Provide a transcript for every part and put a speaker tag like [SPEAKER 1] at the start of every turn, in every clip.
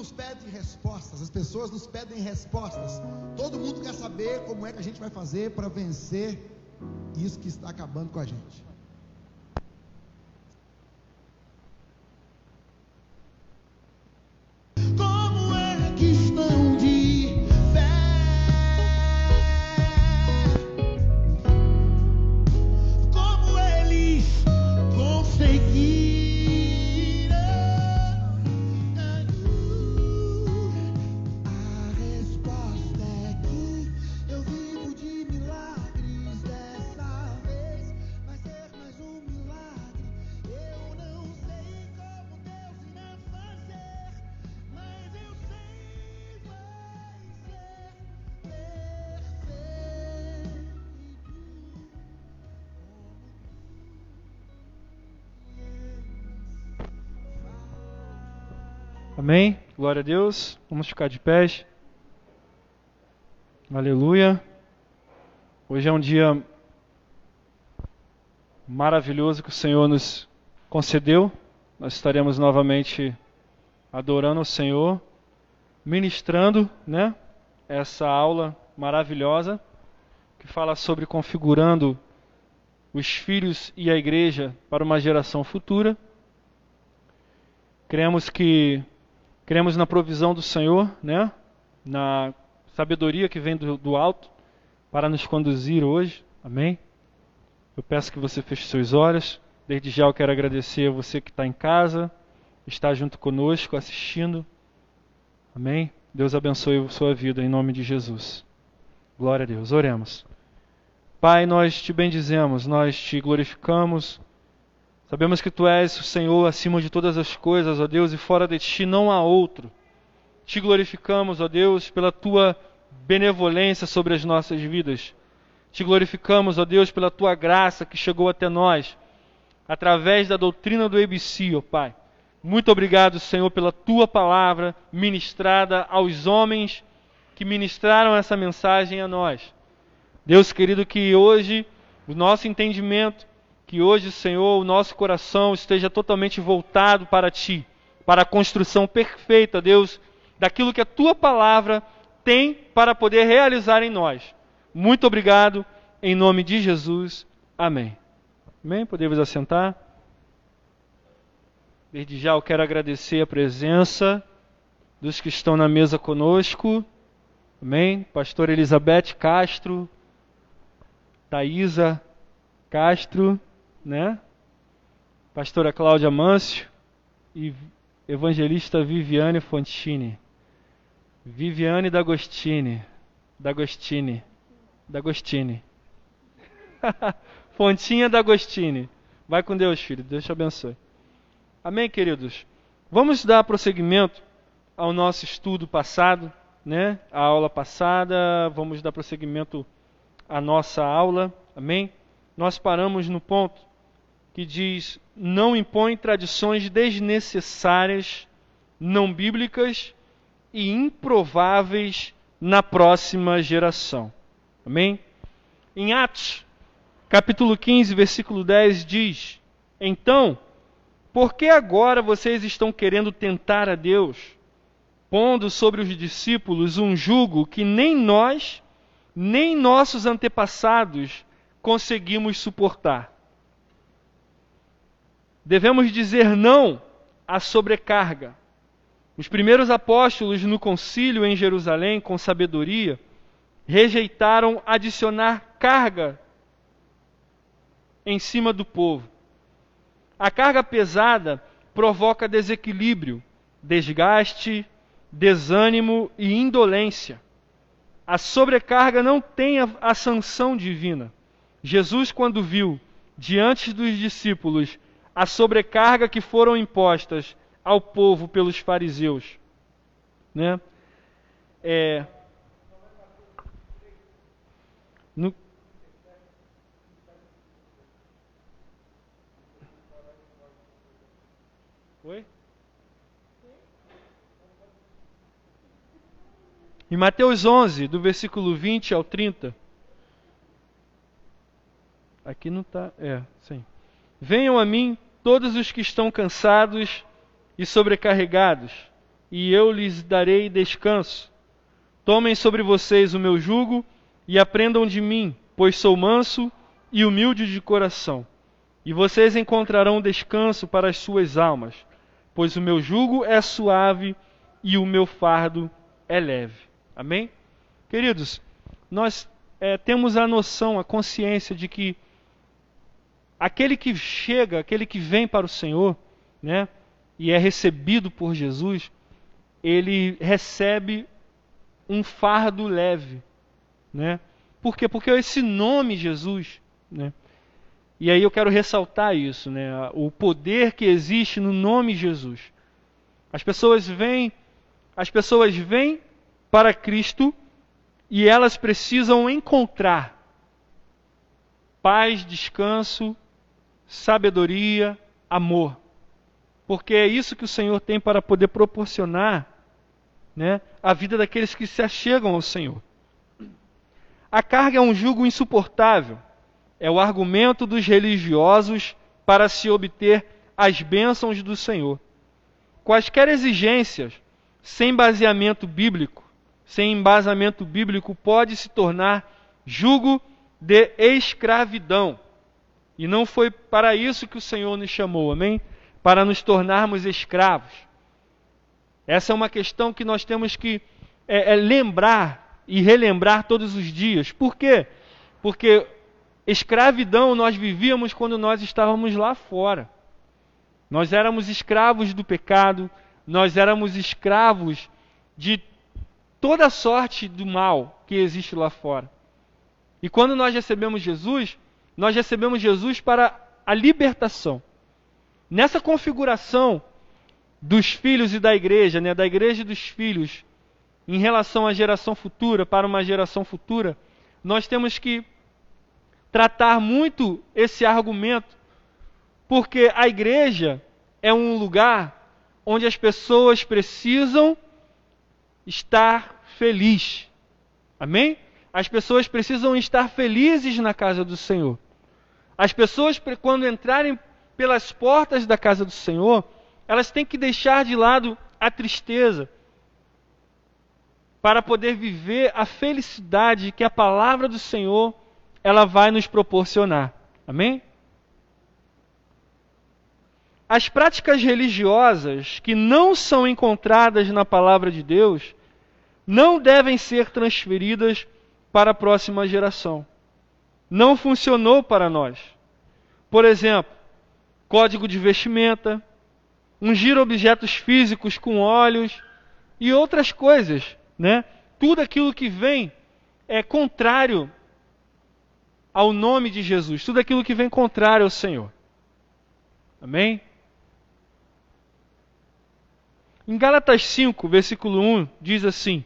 [SPEAKER 1] nos pede respostas, as pessoas nos pedem respostas. Todo mundo quer saber como é que a gente vai fazer para vencer isso que está acabando com a gente.
[SPEAKER 2] Amém? Glória a Deus. Vamos ficar de pés. Aleluia. Hoje é um dia maravilhoso que o Senhor nos concedeu. Nós estaremos novamente adorando o Senhor, ministrando, né? Essa aula maravilhosa que fala sobre configurando os filhos e a igreja para uma geração futura. Cremos que cremos na provisão do Senhor, né? Na sabedoria que vem do, do alto para nos conduzir hoje. Amém? Eu peço que você feche seus olhos. Desde já eu quero agradecer a você que está em casa, está junto conosco assistindo. Amém? Deus abençoe a sua vida em nome de Jesus. Glória a Deus. Oremos. Pai, nós te bendizemos, nós te glorificamos. Sabemos que tu és o Senhor acima de todas as coisas, ó Deus, e fora de ti não há outro. Te glorificamos, ó Deus, pela tua benevolência sobre as nossas vidas. Te glorificamos, ó Deus, pela tua graça que chegou até nós através da doutrina do ABC, ó Pai. Muito obrigado, Senhor, pela tua palavra ministrada aos homens que ministraram essa mensagem a nós. Deus querido, que hoje o nosso entendimento, que hoje, Senhor, o nosso coração esteja totalmente voltado para Ti, para a construção perfeita, Deus, daquilo que a Tua palavra tem para poder realizar em nós. Muito obrigado, em nome de Jesus. Amém. Amém? Podemos assentar? Desde já eu quero agradecer a presença dos que estão na mesa conosco. Amém? Pastor Elizabeth Castro, Thaisa Castro, né? Pastora Cláudia Mâncio e evangelista Viviane Fontini. Viviane D'Agostini. D'Agostini. D'Agostini. Fontinha D'Agostini. Vai com Deus, filho. Deus te abençoe. Amém, queridos? Vamos dar prosseguimento ao nosso estudo passado, né? A aula passada. Vamos dar prosseguimento à nossa aula. Amém? Nós paramos no ponto que diz: não impõe tradições desnecessárias, não bíblicas e improváveis na próxima geração. Amém? Em Atos, capítulo 15, versículo 10 diz: Então, por que agora vocês estão querendo tentar a Deus, pondo sobre os discípulos um jugo que nem nós, nem nossos antepassados conseguimos suportar? Devemos dizer não à sobrecarga. Os primeiros apóstolos no concílio em Jerusalém, com sabedoria, rejeitaram adicionar carga em cima do povo. A carga pesada provoca desequilíbrio, desgaste, desânimo e indolência. A sobrecarga não tem a, a sanção divina. Jesus, quando viu diante dos discípulos a sobrecarga que foram impostas ao povo pelos fariseus, né? É, no, Oi? Em Mateus 11, do versículo 20 ao 30. Aqui não está. É, sim. Venham a mim todos os que estão cansados e sobrecarregados, e eu lhes darei descanso. Tomem sobre vocês o meu jugo e aprendam de mim, pois sou manso e humilde de coração. E vocês encontrarão descanso para as suas almas, pois o meu jugo é suave e o meu fardo é leve. Amém? Queridos, nós é, temos a noção, a consciência de que aquele que chega, aquele que vem para o Senhor, né, e é recebido por Jesus, ele recebe um fardo leve, né? Por quê? Porque esse nome Jesus, né? E aí eu quero ressaltar isso, né? O poder que existe no nome Jesus. As pessoas vêm, as pessoas vêm para Cristo e elas precisam encontrar paz, descanso, sabedoria, amor. Porque é isso que o Senhor tem para poder proporcionar né, a vida daqueles que se achegam ao Senhor. A carga é um jugo insuportável. É o argumento dos religiosos para se obter as bênçãos do Senhor. Quaisquer exigências sem baseamento bíblico, sem embasamento bíblico, pode se tornar jugo de escravidão. E não foi para isso que o Senhor nos chamou, amém? Para nos tornarmos escravos. Essa é uma questão que nós temos que é, é, lembrar e relembrar todos os dias. Por quê? Porque escravidão nós vivíamos quando nós estávamos lá fora. Nós éramos escravos do pecado, nós éramos escravos de toda sorte do mal que existe lá fora. E quando nós recebemos Jesus, nós recebemos Jesus para a libertação. Nessa configuração, dos filhos e da igreja, né, da igreja e dos filhos, em relação à geração futura, para uma geração futura, nós temos que tratar muito esse argumento, porque a igreja é um lugar onde as pessoas precisam estar felizes. Amém? As pessoas precisam estar felizes na casa do Senhor. As pessoas, quando entrarem pelas portas da casa do Senhor, elas têm que deixar de lado a tristeza para poder viver a felicidade que a palavra do Senhor ela vai nos proporcionar. Amém? As práticas religiosas que não são encontradas na palavra de Deus não devem ser transferidas para a próxima geração. Não funcionou para nós. Por exemplo, código de vestimenta, ungir objetos físicos com óleos e outras coisas, né? Tudo aquilo que vem é contrário ao nome de Jesus, tudo aquilo que vem contrário ao Senhor. Amém? Em Gálatas 5, versículo 1, diz assim: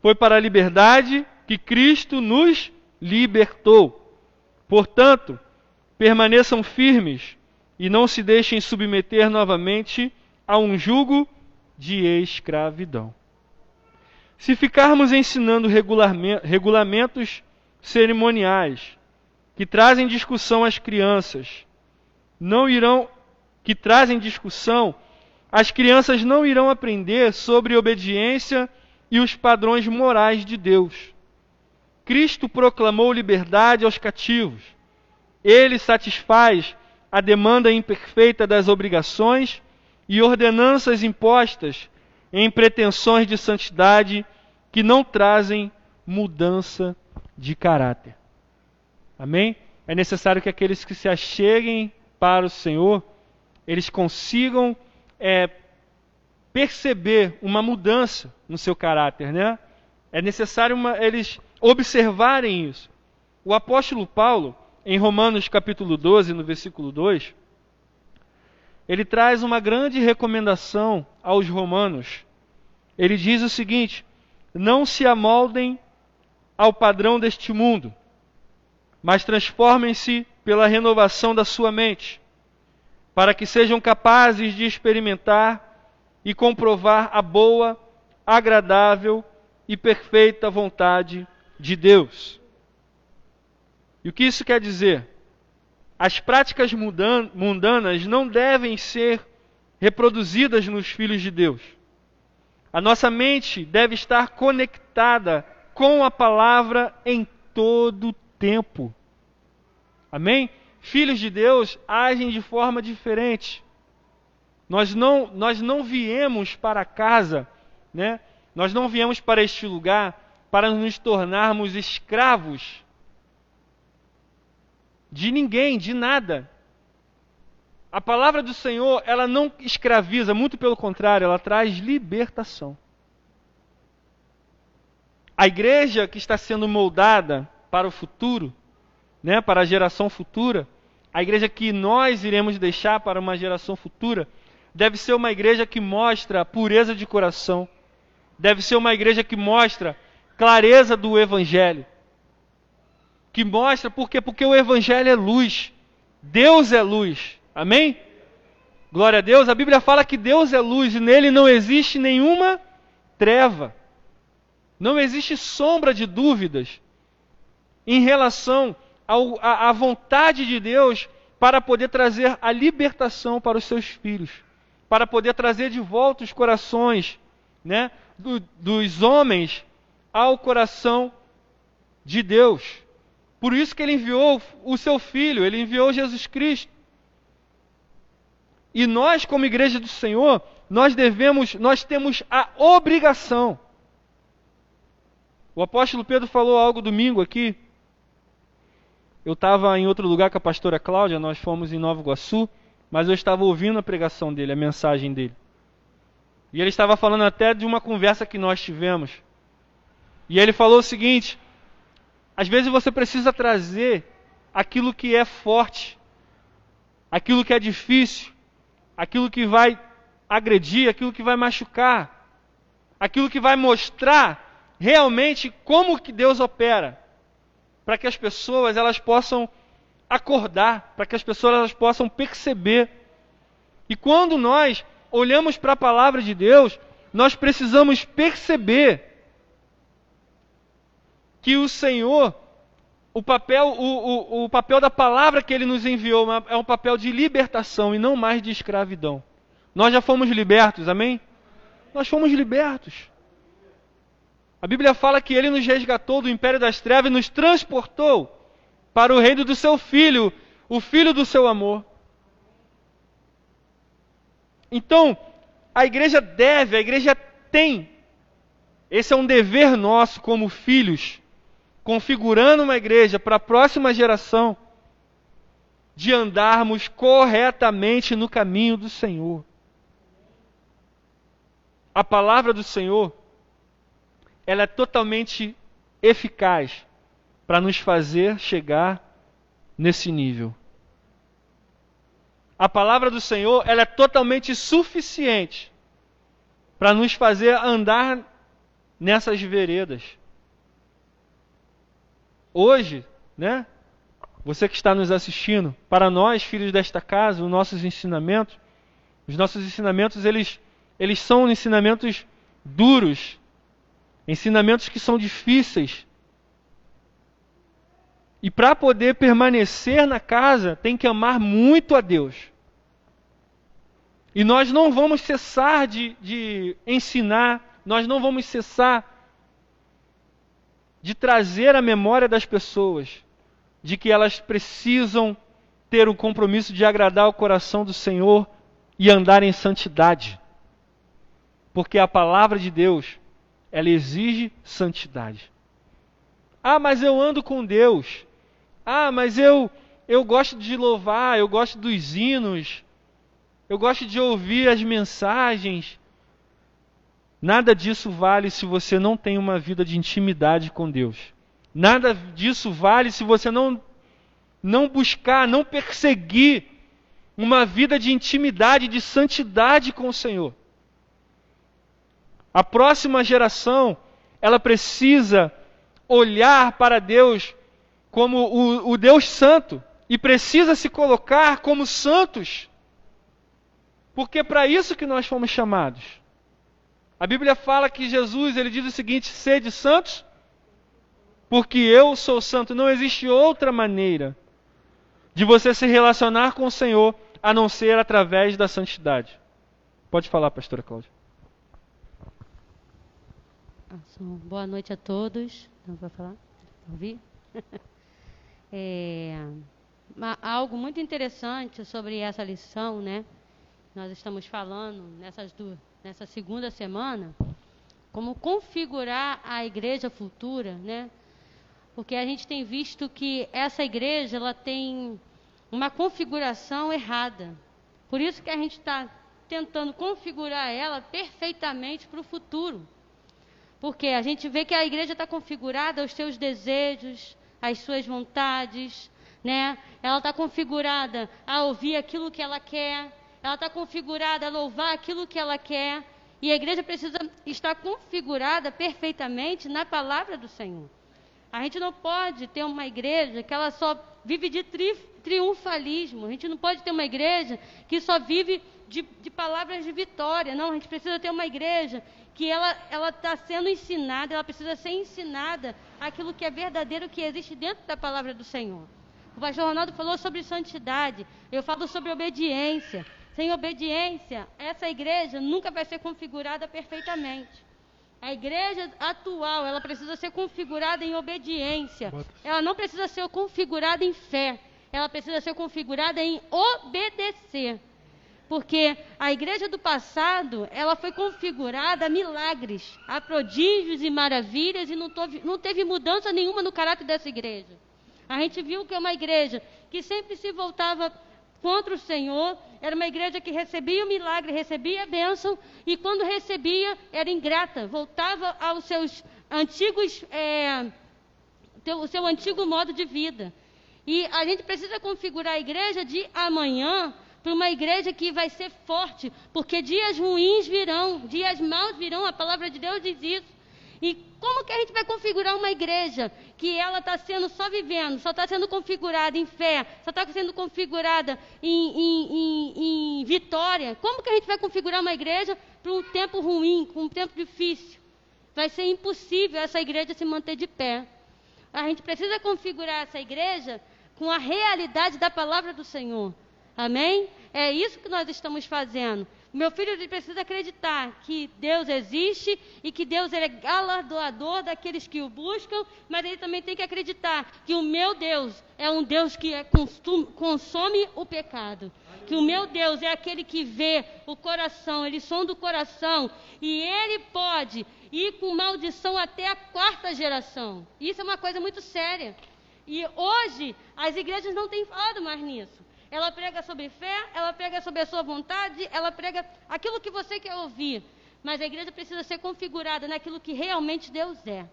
[SPEAKER 2] Foi para a liberdade que Cristo nos libertou. Portanto, permaneçam firmes e não se deixem submeter novamente a um jugo de escravidão. Se ficarmos ensinando regulamentos cerimoniais que trazem discussão às crianças, não irão que trazem discussão, as crianças não irão aprender sobre obediência e os padrões morais de Deus. Cristo proclamou liberdade aos cativos. Ele satisfaz a demanda imperfeita das obrigações e ordenanças impostas em pretensões de santidade que não trazem mudança de caráter. Amém? É necessário que aqueles que se acheguem para o Senhor, eles consigam é, perceber uma mudança no seu caráter, né? É necessário uma, eles observarem isso. O apóstolo Paulo, em Romanos capítulo 12, no versículo 2, ele traz uma grande recomendação aos romanos. Ele diz o seguinte: não se amoldem ao padrão deste mundo, mas transformem-se pela renovação da sua mente, para que sejam capazes de experimentar e comprovar a boa, agradável e perfeita vontade de Deus. E o que isso quer dizer? As práticas mundanas não devem ser reproduzidas nos filhos de Deus. A nossa mente deve estar conectada com a palavra em todo tempo. Amém? Filhos de Deus agem de forma diferente. Nós não, nós não viemos para casa, né? Nós não viemos para este lugar para nos tornarmos escravos de ninguém, de nada. A palavra do Senhor, ela não escraviza, muito pelo contrário, ela traz libertação. A igreja que está sendo moldada para o futuro, né, para a geração futura, a igreja que nós iremos deixar para uma geração futura, deve ser uma igreja que mostra pureza de coração, deve ser uma igreja que mostra clareza do evangelho. Que mostra por quê? Porque o evangelho é luz. Deus é luz. Amém? Glória a Deus. A Bíblia fala que Deus é luz e nele não existe nenhuma treva. Não existe sombra de dúvidas em relação à vontade de Deus para poder trazer a libertação para os seus filhos, para poder trazer de volta os corações né, do, dos homens ao coração de Deus. Por isso que ele enviou o seu filho, ele enviou Jesus Cristo. E nós, como igreja do Senhor, nós devemos, nós temos a obrigação. O apóstolo Pedro falou algo domingo aqui. Eu estava em outro lugar com a pastora Cláudia, nós fomos em Nova Iguaçu, mas eu estava ouvindo a pregação dele, a mensagem dele. E ele estava falando até de uma conversa que nós tivemos. E ele falou o seguinte: às vezes você precisa trazer aquilo que é forte, aquilo que é difícil, aquilo que vai agredir, aquilo que vai machucar, aquilo que vai mostrar realmente como que Deus opera, para que as pessoas elas possam acordar, para que as pessoas elas possam perceber. E quando nós olhamos para a palavra de Deus, nós precisamos perceber que o Senhor, o papel, o, o, o papel da palavra que Ele nos enviou é um papel de libertação e não mais de escravidão. Nós já fomos libertos, amém? Nós fomos libertos. A Bíblia fala que Ele nos resgatou do império das trevas e nos transportou para o reino do Seu Filho, o Filho do Seu amor. Então, a igreja deve, a igreja tem, esse é um dever nosso como filhos, configurando uma igreja para a próxima geração, de andarmos corretamente no caminho do Senhor. A palavra do Senhor, ela é totalmente eficaz para nos fazer chegar nesse nível. A palavra do Senhor, ela é totalmente suficiente para nos fazer andar nessas veredas. Hoje, né? Você que está nos assistindo, para nós, filhos desta casa, os nossos ensinamentos, os nossos ensinamentos, eles, eles são ensinamentos duros, ensinamentos que são difíceis. E para poder permanecer na casa, tem que amar muito a Deus. E nós não vamos cessar de, de ensinar, nós não vamos cessar de trazer a memória das pessoas de que elas precisam ter o compromisso de agradar o coração do Senhor e andar em santidade. Porque a palavra de Deus, ela exige santidade. Ah, mas eu ando com Deus. Ah, mas eu eu gosto de louvar, eu gosto dos hinos. Eu gosto de ouvir as mensagens. Nada disso vale se você não tem uma vida de intimidade com Deus. Nada disso vale se você não, não buscar, não perseguir uma vida de intimidade, de santidade com o Senhor. A próxima geração, ela precisa olhar para Deus como o, o Deus Santo e precisa se colocar como santos. Porque é para isso que nós fomos chamados. A Bíblia fala que Jesus, ele diz o seguinte: sede santos, porque eu sou santo. Não existe outra maneira de você se relacionar com o Senhor a não ser através da santidade. Pode falar, pastora Cláudia.
[SPEAKER 3] Boa noite a todos. Não vou falar? Ouvir? é, algo muito interessante sobre essa lição, né? Nós estamos falando nessas duas, nessa segunda semana, como configurar a igreja futura, né? Porque a gente tem visto que essa igreja ela tem uma configuração errada. Por isso que a gente está tentando configurar ela perfeitamente para o futuro. Porque a gente vê que a igreja está configurada aos seus desejos, às suas vontades, né? Ela está configurada a ouvir aquilo que ela quer, ela está configurada a louvar aquilo que ela quer. E a igreja precisa estar configurada perfeitamente na palavra do Senhor. A gente não pode ter uma igreja que ela só vive de tri, triunfalismo. A gente não pode ter uma igreja que só vive de, de palavras de vitória. Não, a gente precisa ter uma igreja que ela está sendo ensinada, ela precisa ser ensinada aquilo que é verdadeiro, que existe dentro da palavra do Senhor. O pastor Ronaldo falou sobre santidade, eu falo sobre obediência. Sem obediência, essa igreja nunca vai ser configurada perfeitamente. A igreja atual, ela precisa ser configurada em obediência. Ela não precisa ser configurada em fé. Ela precisa ser configurada em obedecer porque a igreja do passado, ela foi configurada a milagres, a prodígios e maravilhas, e não, teve, não teve mudança nenhuma no caráter dessa igreja. A gente viu que é uma igreja que sempre se voltava contra o Senhor, era uma igreja que recebia o milagre, recebia a bênção, e quando recebia, era ingrata, voltava aos seus antigos, é, seu antigo modo de vida. E a gente precisa configurar a igreja de amanhã para uma igreja que vai ser forte, porque dias ruins virão, dias maus virão, a palavra de Deus diz isso. E como que a gente vai configurar uma igreja que ela está sendo só vivendo, só está sendo configurada em fé, só está sendo configurada em, em, em, em, vitória? Como que a gente vai configurar uma igreja para um tempo ruim, para um tempo difícil? Vai ser impossível essa igreja se manter de pé. A gente precisa configurar essa igreja com a realidade da palavra do Senhor. Amém? É isso que nós estamos fazendo. Meu filho ele precisa acreditar que Deus existe e que Deus é galardoador daqueles que o buscam, mas ele também tem que acreditar que o meu Deus é um Deus que é consome o pecado. Que o meu Deus é aquele que vê o coração, ele sonda o coração e ele pode ir com maldição até a quarta geração. Isso é uma coisa muito séria. E hoje as igrejas não têm falado mais nisso. Ela prega sobre fé, ela prega sobre a sua vontade, ela prega aquilo que você quer ouvir. Mas a igreja precisa ser configurada naquilo que realmente Deus é.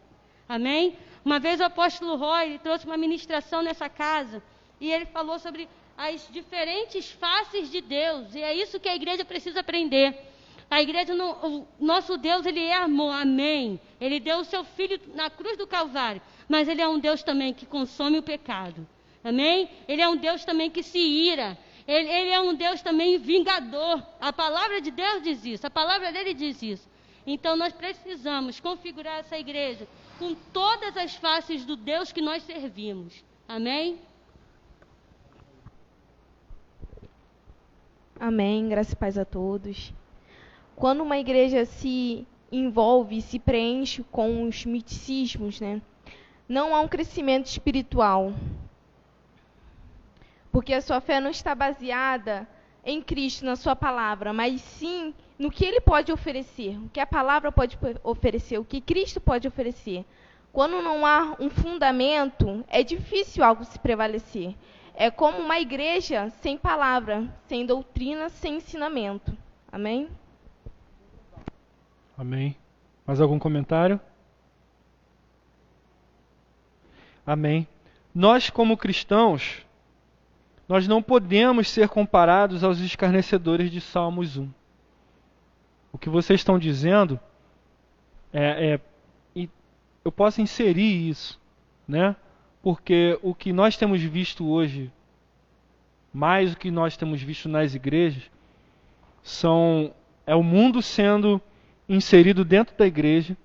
[SPEAKER 3] Amém? Uma vez o apóstolo Roy trouxe uma ministração nessa casa e ele falou sobre as diferentes faces de Deus. E é isso que a igreja precisa aprender. A igreja, o nosso Deus, ele é amor, amém. Ele deu o seu filho na cruz do Calvário, mas ele é um Deus também que consome o pecado. Amém? Ele é um Deus também que se ira. Ele, ele, é um Deus também vingador. A palavra de Deus diz isso. A palavra dele diz isso. Então nós precisamos configurar essa igreja com todas as faces do Deus que nós servimos. Amém?
[SPEAKER 4] Amém. Graças e paz a todos. Quando uma igreja se envolve, se preenche com os misticismos, né? Não há um crescimento espiritual porque a sua fé não está baseada em Cristo, na sua palavra, mas sim no que ele pode oferecer, o que a palavra pode oferecer, o que Cristo pode oferecer. Quando não há um fundamento, é difícil algo se prevalecer. É como uma igreja sem palavra, sem doutrina, sem ensinamento. Amém?
[SPEAKER 2] Amém. Mais algum comentário? Amém. Nós, como cristãos, nós não podemos ser comparados aos escarnecedores de Salmos 1. O que vocês estão dizendo é, é eu posso inserir isso, né? Porque o que nós temos visto hoje, mais o que nós temos visto nas igrejas, são é o mundo sendo inserido dentro da igreja,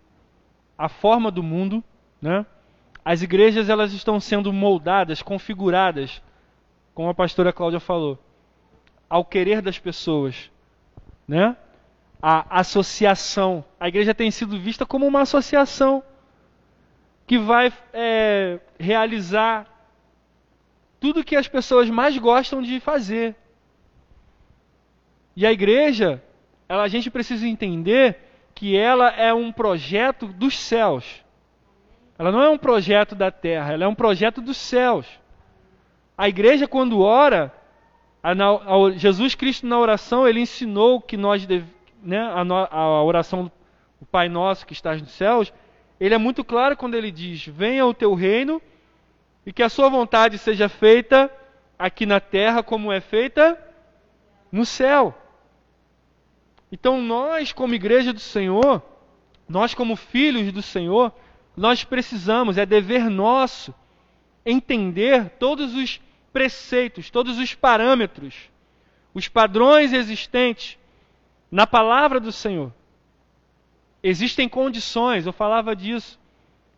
[SPEAKER 2] a forma do mundo, né? As igrejas elas estão sendo moldadas, configuradas como a pastora Cláudia falou, ao querer das pessoas, né? a associação. A igreja tem sido vista como uma associação que vai é, realizar tudo que as pessoas mais gostam de fazer. E a igreja, ela, a gente precisa entender que ela é um projeto dos céus. Ela não é um projeto da terra, ela é um projeto dos céus. A igreja, quando ora, a, a, Jesus Cristo na oração, ele ensinou que nós, né, a, a oração do Pai Nosso que estás nos céus, ele é muito claro quando ele diz: Venha o teu reino e que a sua vontade seja feita aqui na terra como é feita no céu. Então, nós, como igreja do Senhor, nós, como filhos do Senhor, nós precisamos, é dever nosso, entender todos os preceitos, todos os parâmetros, os padrões existentes na palavra do Senhor. Existem condições, eu falava disso,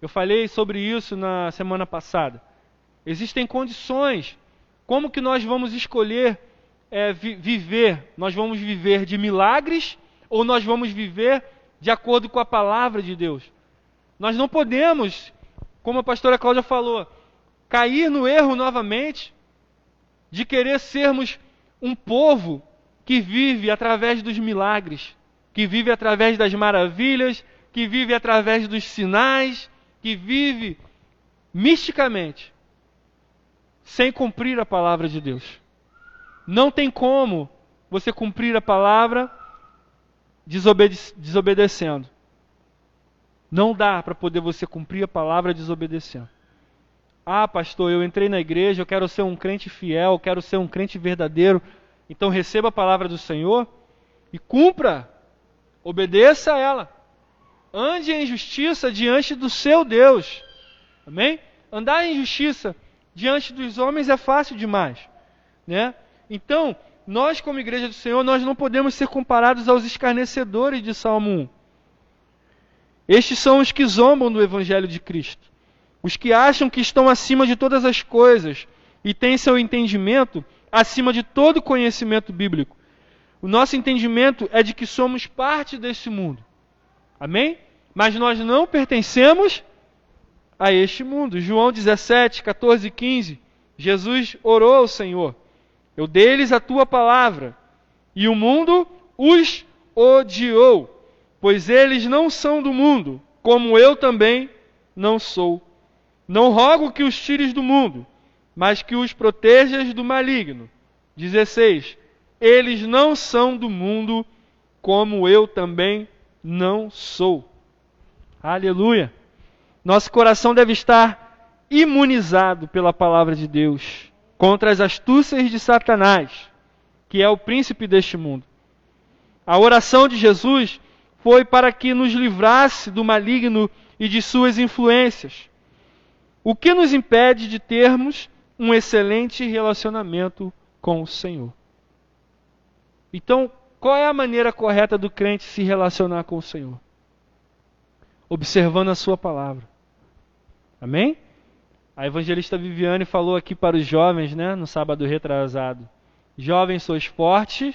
[SPEAKER 2] eu falei sobre isso na semana passada. Existem condições. Como que nós vamos escolher é, vi viver? Nós vamos viver de milagres ou nós vamos viver de acordo com a palavra de Deus? Nós não podemos, como a pastora Cláudia falou, cair no erro novamente de querer sermos um povo que vive através dos milagres, que vive através das maravilhas, que vive através dos sinais, que vive misticamente, sem cumprir a palavra de Deus. Não tem como você cumprir a palavra desobede desobedecendo. Não dá para poder você cumprir a palavra desobedecendo. Ah, pastor, eu entrei na igreja, eu quero ser um crente fiel, eu quero ser um crente verdadeiro. Então receba a palavra do Senhor e cumpra, obedeça a ela. Ande em justiça diante do seu Deus. Amém? Andar em justiça diante dos homens é fácil demais, né? Então, nós como igreja do Senhor, nós não podemos ser comparados aos escarnecedores de Salmo 1. Estes são os que zombam do Evangelho de Cristo, os que acham que estão acima de todas as coisas e têm seu entendimento acima de todo conhecimento bíblico. O nosso entendimento é de que somos parte desse mundo. Amém? Mas nós não pertencemos a este mundo. João 17, 14 e 15. Jesus orou ao Senhor: Eu dei-lhes a tua palavra, e o mundo os odiou pois eles não são do mundo, como eu também não sou. Não rogo que os tires do mundo, mas que os protejas do maligno. 16. Eles não são do mundo, como eu também não sou. Aleluia. Nosso coração deve estar imunizado pela palavra de Deus contra as astúcias de Satanás, que é o príncipe deste mundo. A oração de Jesus foi para que nos livrasse do maligno e de suas influências. O que nos impede de termos um excelente relacionamento com o Senhor? Então, qual é a maneira correta do crente se relacionar com o Senhor? Observando a Sua palavra. Amém? A evangelista Viviane falou aqui para os jovens, né, no sábado retrasado: Jovens, sois fortes,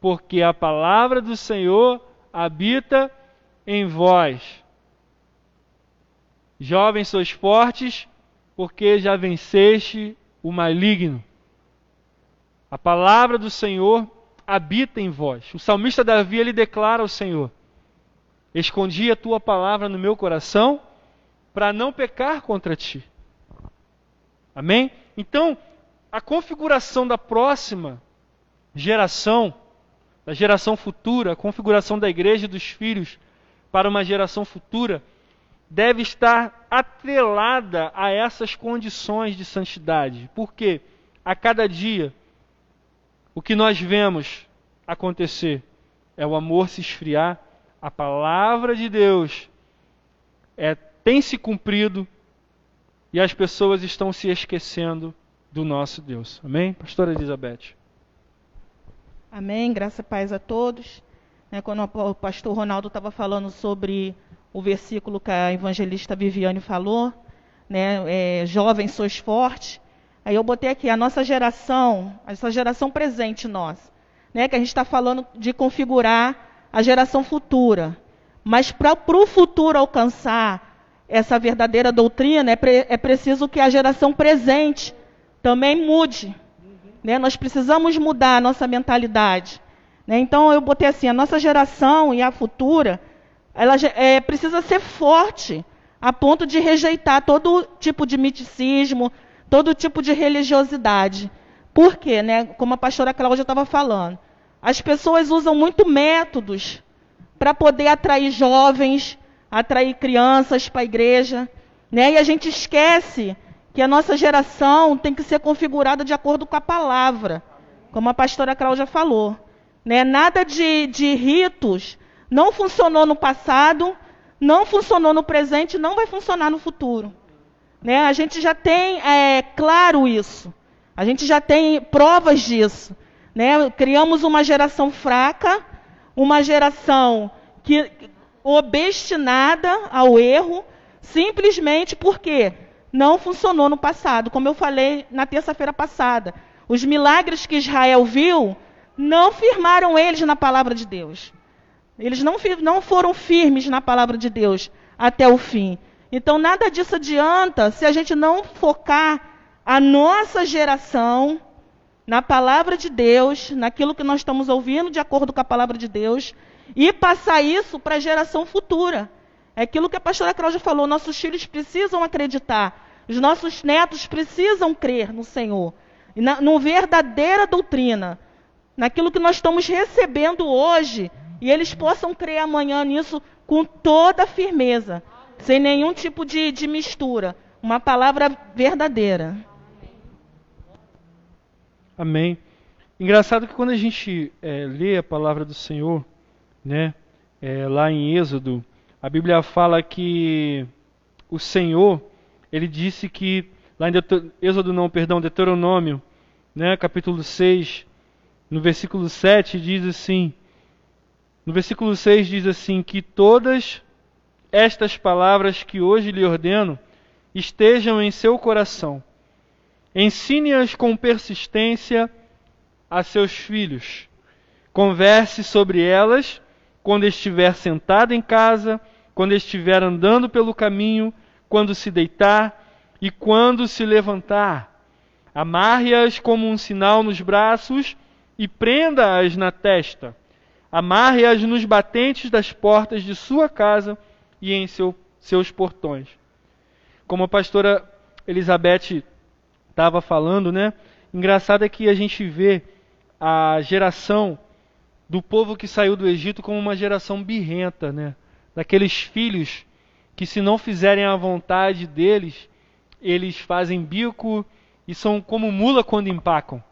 [SPEAKER 2] porque a palavra do Senhor habita em vós. Jovens, sois fortes, porque já venceste o maligno. A palavra do Senhor habita em vós. O salmista Davi ele declara ao Senhor: Escondi a tua palavra no meu coração para não pecar contra ti. Amém? Então, a configuração da próxima geração da geração futura, a configuração da igreja e dos filhos para uma geração futura, deve estar atrelada a essas condições de santidade. Porque a cada dia o que nós vemos acontecer é o amor se esfriar, a palavra de Deus é, tem se cumprido e as pessoas estão se esquecendo do nosso Deus. Amém? Pastora Elizabeth.
[SPEAKER 5] Amém. Graça e paz a todos. Né, quando o pastor Ronaldo estava falando sobre o versículo que a evangelista Viviane falou, né, é, jovens sois fortes. Aí eu botei aqui a nossa geração, essa geração presente nós, né, que a gente está falando de configurar a geração futura. Mas para o futuro alcançar essa verdadeira doutrina, é, pre, é preciso que a geração presente também mude. Né? Nós precisamos mudar a nossa mentalidade. Né? Então eu botei assim, a nossa geração e a futura, ela é, precisa ser forte a ponto de rejeitar todo tipo de miticismo, todo tipo de religiosidade. Por quê? Né? Como a pastora Cláudia estava falando. As pessoas usam muito métodos para poder atrair jovens, atrair crianças para a igreja. Né? E a gente esquece que a nossa geração tem que ser configurada de acordo com a palavra, como a pastora Cláudia falou. Né? Nada de, de ritos não funcionou no passado, não funcionou no presente, não vai funcionar no futuro. Né? A gente já tem é, claro isso. A gente já tem provas disso. Né? Criamos uma geração fraca, uma geração que obstinada ao erro, simplesmente porque não funcionou no passado. Como eu falei na terça-feira passada, os milagres que Israel viu não firmaram eles na palavra de Deus. Eles não, não foram firmes na palavra de Deus até o fim. Então, nada disso adianta se a gente não focar a nossa geração na palavra de Deus, naquilo que nós estamos ouvindo de acordo com a palavra de Deus, e passar isso para a geração futura. É aquilo que a pastora Cláudia falou: nossos filhos precisam acreditar, os nossos netos precisam crer no Senhor, na no verdadeira doutrina, naquilo que nós estamos recebendo hoje, e eles possam crer amanhã nisso com toda firmeza, sem nenhum tipo de, de mistura. Uma palavra verdadeira.
[SPEAKER 2] Amém. Engraçado que quando a gente é, lê a palavra do Senhor, né, é, lá em Êxodo, a Bíblia fala que o Senhor, ele disse que, lá em Êxodo não, perdão, Deuteronômio, né, capítulo 6, no versículo 7 diz assim, no versículo 6 diz assim: Que todas estas palavras que hoje lhe ordeno estejam em seu coração. Ensine-as com persistência a seus filhos. Converse sobre elas quando estiver sentado em casa, quando estiver andando pelo caminho, quando se deitar e quando se levantar. Amarre-as como um sinal nos braços e prenda-as na testa amarre-as nos batentes das portas de sua casa e em seu, seus portões. Como a pastora Elizabeth estava falando, né? Engraçado é que a gente vê a geração do povo que saiu do Egito como uma geração birrenta, né? Daqueles filhos que se não fizerem a vontade deles, eles fazem bico e são como mula quando empacam.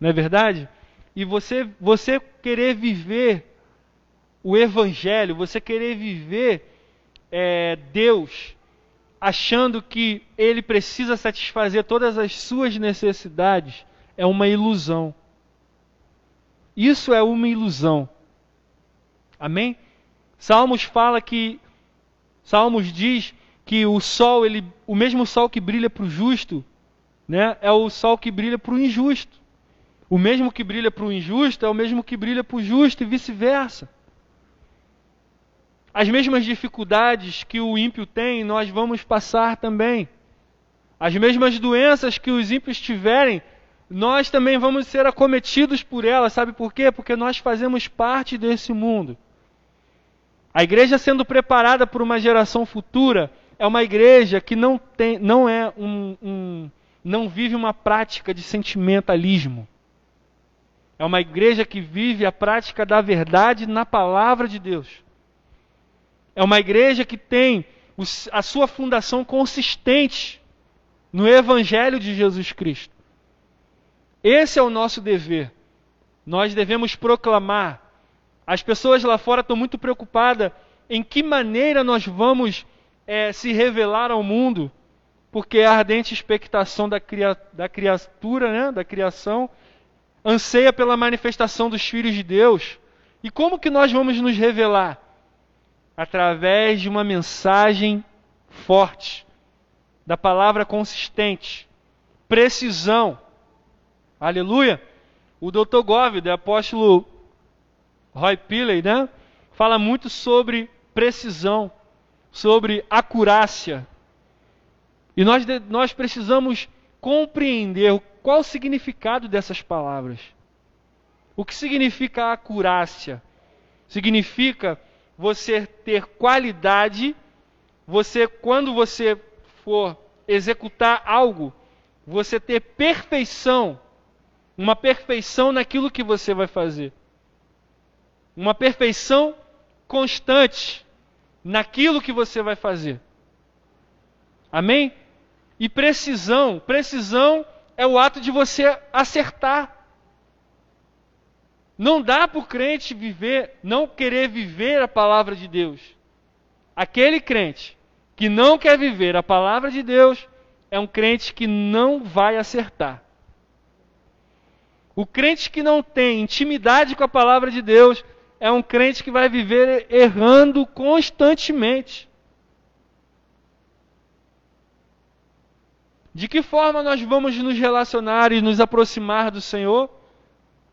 [SPEAKER 2] Não é verdade? E você, você querer viver o Evangelho, você querer viver é, Deus, achando que Ele precisa satisfazer todas as suas necessidades, é uma ilusão. Isso é uma ilusão. Amém? Salmos fala que Salmos diz que o sol, ele, o mesmo sol que brilha para o justo, né, é o sol que brilha para o injusto. O mesmo que brilha para o injusto é o mesmo que brilha para o justo e vice-versa. As mesmas dificuldades que o ímpio tem, nós vamos passar também. As mesmas doenças que os ímpios tiverem, nós também vamos ser acometidos por elas. Sabe por quê? Porque nós fazemos parte desse mundo. A igreja sendo preparada por uma geração futura é uma igreja que não, tem, não é um, um não vive uma prática de sentimentalismo. É uma igreja que vive a prática da verdade na palavra de Deus. É uma igreja que tem a sua fundação consistente no Evangelho de Jesus Cristo. Esse é o nosso dever. Nós devemos proclamar. As pessoas lá fora estão muito preocupadas em que maneira nós vamos é, se revelar ao mundo, porque a ardente expectação da, cria, da criatura, né, da criação, anseia pela manifestação dos filhos de Deus. E como que nós vamos nos revelar? Através de uma mensagem forte, da palavra consistente, precisão. Aleluia! O Dr. Goved, o apóstolo Roy Pilley, né? fala muito sobre precisão, sobre acurácia. E nós, nós precisamos compreender qual o significado dessas palavras. O que significa acurácia? Significa você ter qualidade, você quando você for executar algo, você ter perfeição, uma perfeição naquilo que você vai fazer. Uma perfeição constante naquilo que você vai fazer. Amém? E precisão, precisão é o ato de você acertar. Não dá para o crente viver, não querer viver a palavra de Deus. Aquele crente que não quer viver a palavra de Deus é um crente que não vai acertar. O crente que não tem intimidade com a palavra de Deus é um crente que vai viver errando constantemente. De que forma nós vamos nos relacionar e nos aproximar do Senhor,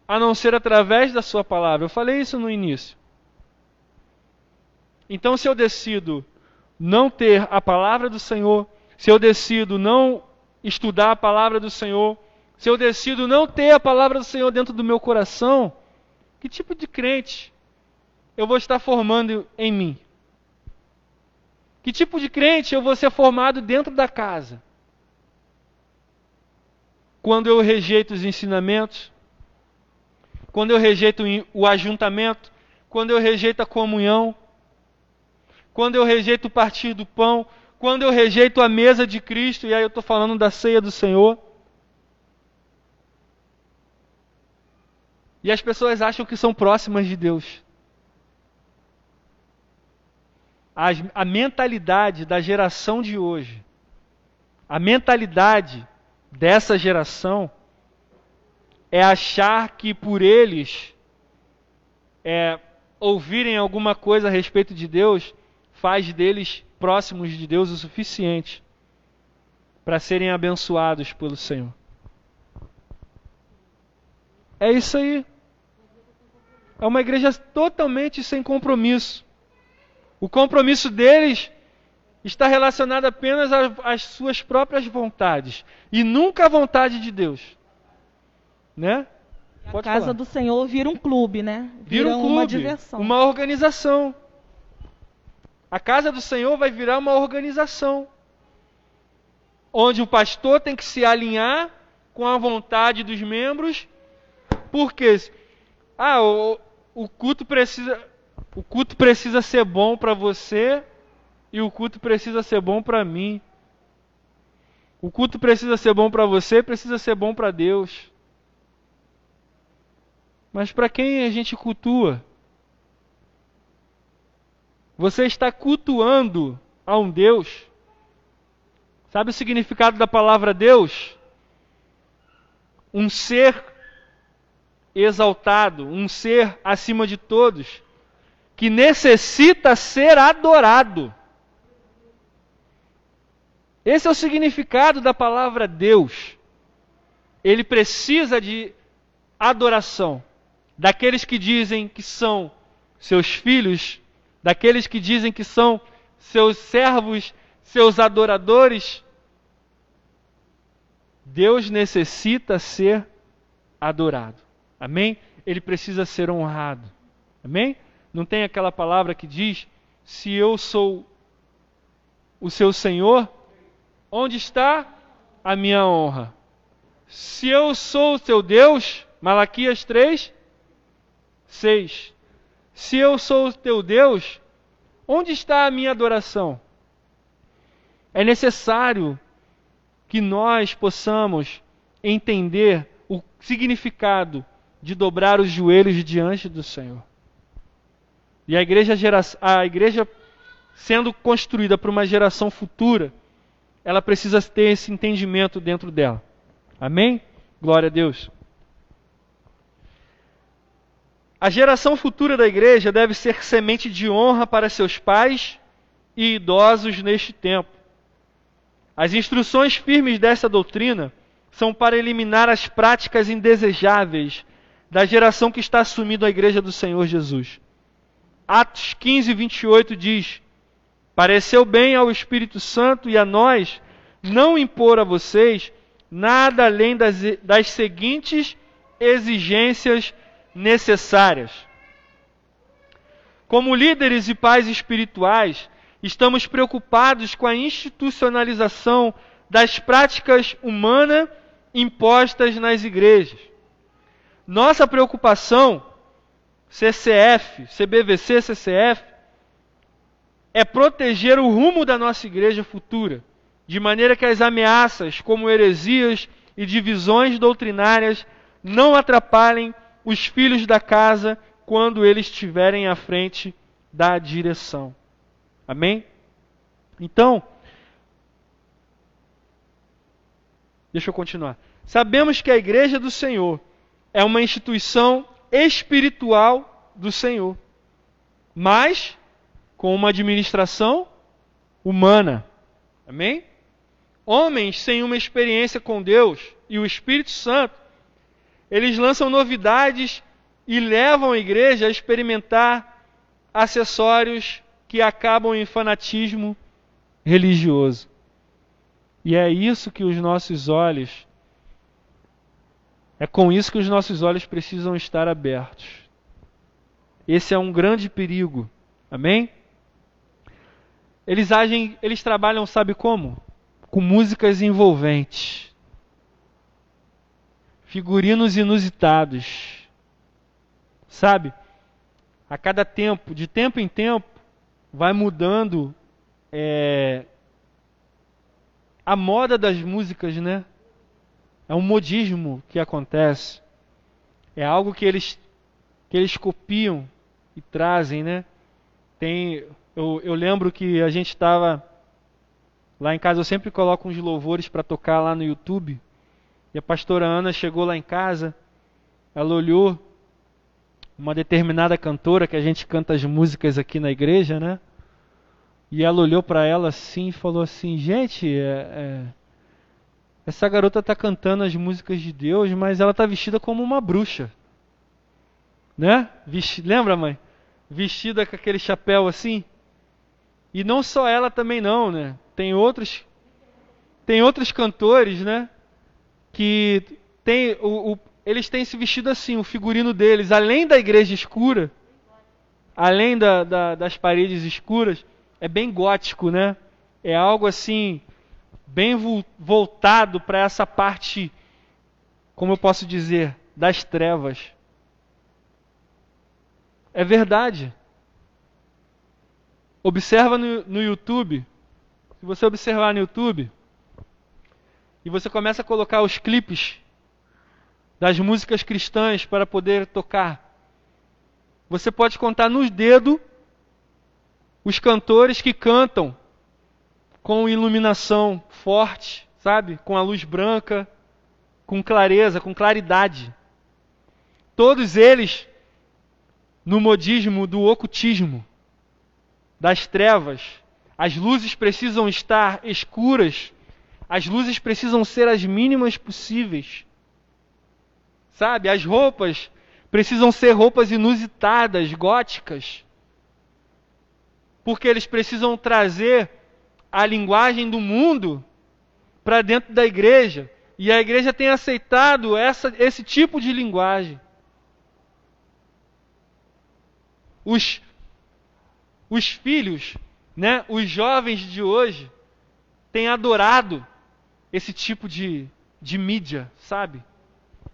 [SPEAKER 2] a não ser através da Sua palavra? Eu falei isso no início. Então, se eu decido não ter a palavra do Senhor, se eu decido não estudar a palavra do Senhor, se eu decido não ter a palavra do Senhor dentro do meu coração, que tipo de crente eu vou estar formando em mim? Que tipo de crente eu vou ser formado dentro da casa? Quando eu rejeito os ensinamentos, quando eu rejeito o ajuntamento, quando eu rejeito a comunhão, quando eu rejeito o partir do pão, quando eu rejeito a mesa de Cristo, e aí eu estou falando da ceia do Senhor. E as pessoas acham que são próximas de Deus. A, mentalidade da geração de hoje, a mentalidade dessa geração é achar que por eles é, ouvirem alguma coisa a respeito de Deus faz deles próximos de Deus o suficiente para serem abençoados pelo Senhor. É isso aí. É uma igreja totalmente sem compromisso. O compromisso deles está relacionado apenas às suas próprias vontades e nunca à vontade de Deus. Né?
[SPEAKER 5] a casa falar. do Senhor vira um clube, né?
[SPEAKER 2] Vira, vira um clube, uma diversão. Uma organização. A casa do Senhor vai virar uma organização. Onde o pastor tem que se alinhar com a vontade dos membros. Porque ah, o, o culto precisa o culto precisa ser bom para você e o culto precisa ser bom para mim. O culto precisa ser bom para você, precisa ser bom para Deus. Mas para quem a gente cultua? Você está cultuando a um Deus. Sabe o significado da palavra Deus? Um ser exaltado, um ser acima de todos, que necessita ser adorado. Esse é o significado da palavra Deus. Ele precisa de adoração daqueles que dizem que são seus filhos, daqueles que dizem que são seus servos, seus adoradores. Deus necessita ser adorado. Amém? Ele precisa ser honrado. Amém? Não tem aquela palavra que diz: se eu sou o seu Senhor, Onde está a minha honra? Se eu sou o teu Deus, Malaquias 3, 6. Se eu sou o teu Deus, onde está a minha adoração? É necessário que nós possamos entender o significado de dobrar os joelhos diante do Senhor. E a igreja, a igreja sendo construída para uma geração futura, ela precisa ter esse entendimento dentro dela. Amém? Glória a Deus. A geração futura da igreja deve ser semente de honra para seus pais e idosos neste tempo. As instruções firmes dessa doutrina são para eliminar as práticas indesejáveis da geração que está assumindo a igreja do Senhor Jesus. Atos 15, 28 diz: Pareceu bem ao Espírito Santo e a nós não impor a vocês nada além das, das seguintes exigências necessárias. Como líderes e pais espirituais, estamos preocupados com a institucionalização das práticas humanas impostas nas igrejas. Nossa preocupação, CCF, CBVC, CCF, é proteger o rumo da nossa igreja futura, de maneira que as ameaças, como heresias e divisões doutrinárias, não atrapalhem os filhos da casa quando eles estiverem à frente da direção. Amém? Então, deixa eu continuar. Sabemos que a igreja do Senhor é uma instituição espiritual do Senhor, mas com uma administração humana. Amém? Homens sem uma experiência com Deus e o Espírito Santo, eles lançam novidades e levam a igreja a experimentar acessórios que acabam em fanatismo religioso. E é isso que os nossos olhos é com isso que os nossos olhos precisam estar abertos. Esse é um grande perigo. Amém? Eles agem, eles trabalham, sabe como? Com músicas envolventes. Figurinos inusitados. Sabe? A cada tempo, de tempo em tempo, vai mudando é, a moda das músicas, né? É um modismo que acontece. É algo que eles, que eles copiam e trazem, né? Tem, eu, eu lembro que a gente estava lá em casa, eu sempre coloco uns louvores para tocar lá no YouTube. E a pastora Ana chegou lá em casa, ela olhou uma determinada cantora que a gente canta as músicas aqui na igreja, né? E ela olhou para ela assim e falou assim: Gente, é, é, essa garota está cantando as músicas de Deus, mas ela está vestida como uma bruxa. Né? Vesti... Lembra, mãe? Vestida com aquele chapéu assim. E não só ela também não, né? Tem outros tem outros cantores, né? Que tem o, o, eles têm se vestido assim, o figurino deles, além da igreja escura, além da, da, das paredes escuras, é bem gótico, né? É algo assim bem voltado para essa parte, como eu posso dizer, das trevas. É verdade. Observa no, no YouTube. Se você observar no YouTube e você começa a colocar os clipes das músicas cristãs para poder tocar, você pode contar nos dedos os cantores que cantam com iluminação forte, sabe? Com a luz branca, com clareza, com claridade. Todos eles no modismo do ocultismo, das trevas. As luzes precisam estar escuras, as luzes precisam ser as mínimas possíveis. Sabe? As roupas precisam ser roupas inusitadas, góticas. Porque eles precisam trazer a linguagem do mundo para dentro da igreja. E a igreja tem aceitado essa, esse tipo de linguagem. Os, os filhos, né, os jovens de hoje, têm adorado esse tipo de, de mídia, sabe?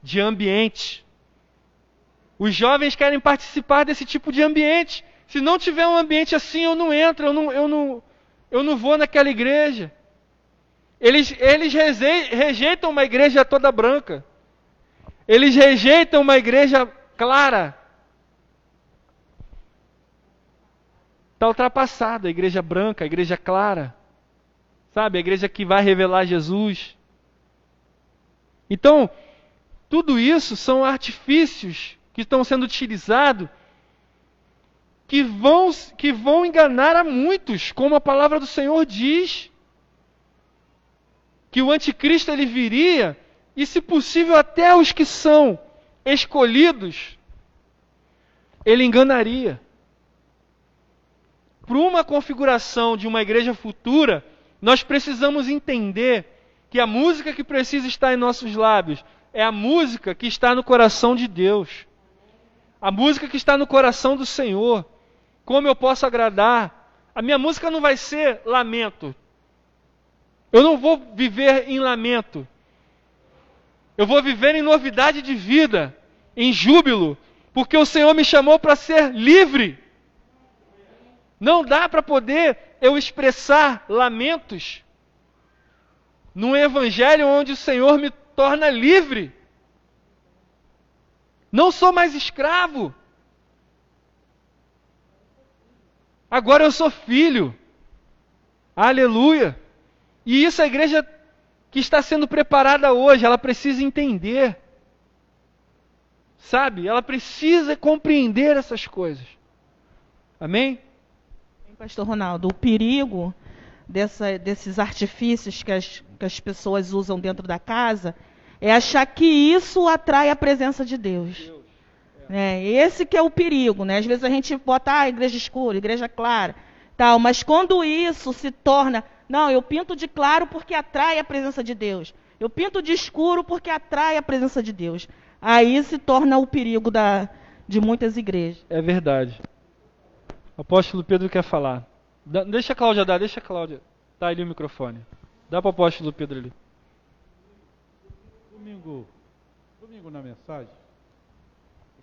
[SPEAKER 2] De ambiente. Os jovens querem participar desse tipo de ambiente. Se não tiver um ambiente assim, eu não entro, eu não, eu não, eu não vou naquela igreja. Eles, eles rejeitam uma igreja toda branca. Eles rejeitam uma igreja clara. Está ultrapassada a igreja branca, a igreja clara. Sabe, a igreja que vai revelar Jesus. Então, tudo isso são artifícios que estão sendo utilizados que vão, que vão enganar a muitos, como a palavra do Senhor diz. Que o anticristo ele viria, e se possível até os que são escolhidos, ele enganaria. Para uma configuração de uma igreja futura, nós precisamos entender que a música que precisa estar em nossos lábios é a música que está no coração de Deus. A música que está no coração do Senhor. Como eu posso agradar? A minha música não vai ser lamento. Eu não vou viver em lamento. Eu vou viver em novidade de vida, em júbilo, porque o Senhor me chamou para ser livre. Não dá para poder eu expressar lamentos num evangelho onde o Senhor me torna livre. Não sou mais escravo. Agora eu sou filho. Aleluia. E isso a igreja que está sendo preparada hoje, ela precisa entender. Sabe? Ela precisa compreender essas coisas. Amém?
[SPEAKER 5] Pastor Ronaldo, o perigo dessa, desses artifícios que as, que as pessoas usam dentro da casa é achar que isso atrai a presença de Deus. É. Esse que é o perigo, né? Às vezes a gente bota ah, igreja escura, igreja clara, tal, mas quando isso se torna, não, eu pinto de claro porque atrai a presença de Deus. Eu pinto de escuro porque atrai a presença de Deus. Aí se torna o perigo da, de muitas igrejas.
[SPEAKER 2] É verdade. O apóstolo Pedro quer falar. Deixa a Cláudia dar, deixa a Cláudia. Dá ali o microfone. Dá para o apóstolo Pedro ali.
[SPEAKER 6] Domingo, domingo na mensagem,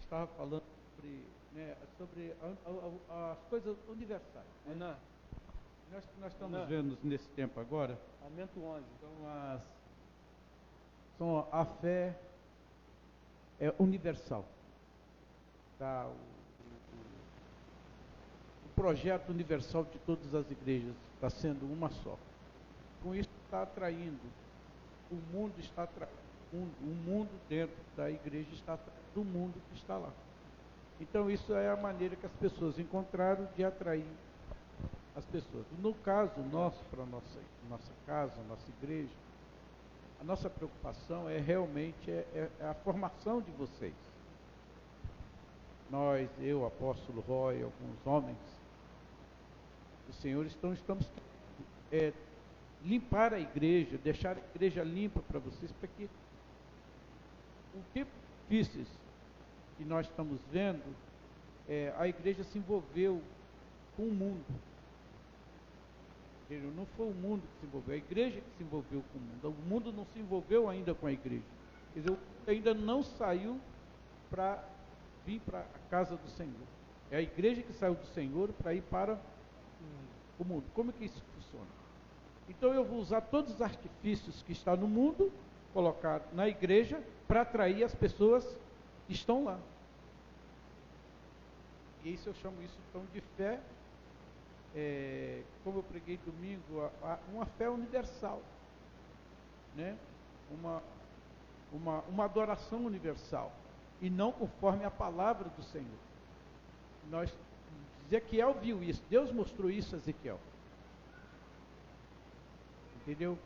[SPEAKER 6] estava falando sobre, né, sobre a, a, a, as coisas universais. Né? Ana. Nós, nós estamos Ana. vendo nesse tempo agora.
[SPEAKER 2] Aumento 11.
[SPEAKER 6] São as, são a fé é universal. Tá, o, projeto universal de todas as igrejas está sendo uma só. Com isso está atraindo, o mundo está atraindo, o mundo dentro da igreja está atraindo o mundo que está lá. Então isso é a maneira que as pessoas encontraram de atrair as pessoas. No caso nosso, para nossa nossa casa, nossa igreja, a nossa preocupação é realmente é, é, é a formação de vocês. Nós, eu, apóstolo Roy, alguns homens, do Senhor, então estamos é, limpar a igreja, deixar a igreja limpa para vocês, para que o que difíceis que nós estamos vendo, é, a igreja se envolveu com o mundo. Não foi o mundo que se envolveu, a igreja que se envolveu com o mundo. O mundo não se envolveu ainda com a igreja. Quer dizer, ainda não saiu para vir para a casa do Senhor. É a igreja que saiu do Senhor para ir para o mundo. Como é que isso funciona? Então eu vou usar todos os artifícios que estão no mundo, colocar na igreja, para atrair as pessoas que estão lá. E isso eu chamo isso então de fé, é, como eu preguei domingo, a, a, uma fé universal. Né? Uma, uma, uma adoração universal. E não conforme a palavra do Senhor. Nós Ezequiel viu isso, Deus mostrou isso a Ezequiel. Entendeu?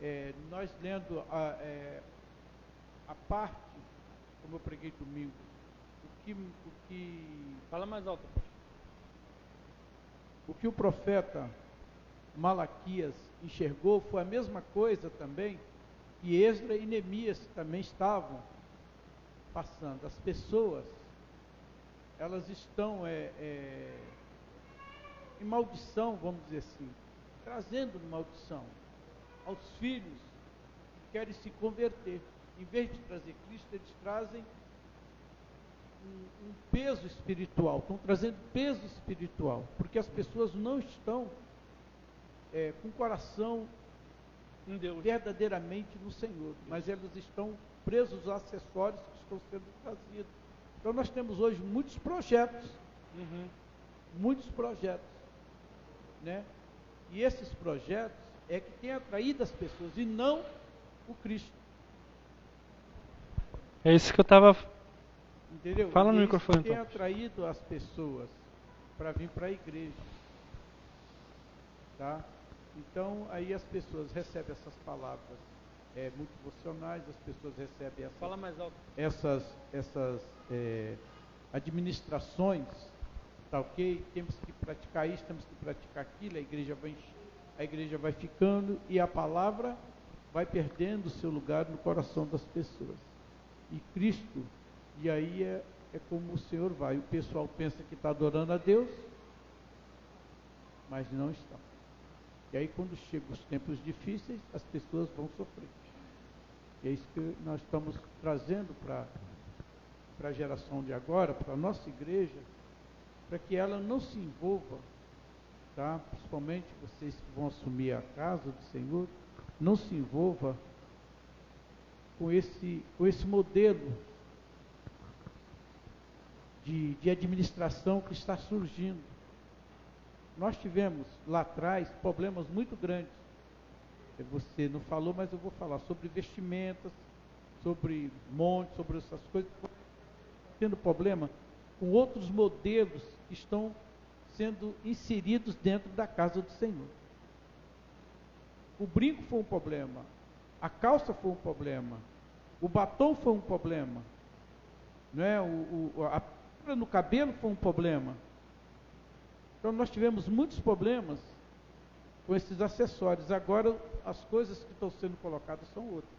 [SPEAKER 6] É, nós lendo a, é, a parte, como eu preguei domingo, o que, o que.
[SPEAKER 2] Fala mais alto.
[SPEAKER 6] O que o profeta Malaquias enxergou foi a mesma coisa também que Esdra e Neemias também estavam passando. As pessoas elas estão é, é, em maldição, vamos dizer assim, trazendo maldição aos filhos que querem se converter. Em vez de trazer Cristo, eles trazem um, um peso espiritual, estão trazendo peso espiritual, porque as pessoas não estão é, com o coração verdadeiramente no Senhor, mas elas estão presos aos acessórios que estão sendo trazidos então nós temos hoje muitos projetos, uhum. muitos projetos, né? E esses projetos é que tem atraído as pessoas e não o Cristo.
[SPEAKER 2] É isso que eu estava.
[SPEAKER 6] Entendeu?
[SPEAKER 2] Fala no
[SPEAKER 6] e
[SPEAKER 2] microfone.
[SPEAKER 6] Tem então. atraído as pessoas para vir para a igreja, tá? Então aí as pessoas recebem essas palavras é, motivacionais, as pessoas recebem essas, essas, essas é, administrações tá ok, temos que praticar isso, temos que praticar aquilo, a igreja vai a igreja vai ficando e a palavra vai perdendo o seu lugar no coração das pessoas. E Cristo, e aí é, é como o Senhor vai. O pessoal pensa que está adorando a Deus, mas não está. E aí quando chegam os tempos difíceis, as pessoas vão sofrer. É isso que nós estamos trazendo para a geração de agora, para a nossa igreja, para que ela não se envolva, tá? principalmente vocês que vão assumir a casa do Senhor, não se envolva com esse, com esse modelo de, de administração que está surgindo. Nós tivemos lá atrás problemas muito grandes. Você não falou, mas eu vou falar sobre vestimentas, sobre monte, sobre essas coisas. Tendo problema com outros modelos que estão sendo inseridos dentro da casa do Senhor. O brinco foi um problema, a calça foi um problema, o batom foi um problema, né? o, o, a pedra no cabelo foi um problema. Então nós tivemos muitos problemas com esses acessórios. Agora as coisas que estão sendo colocadas são outras.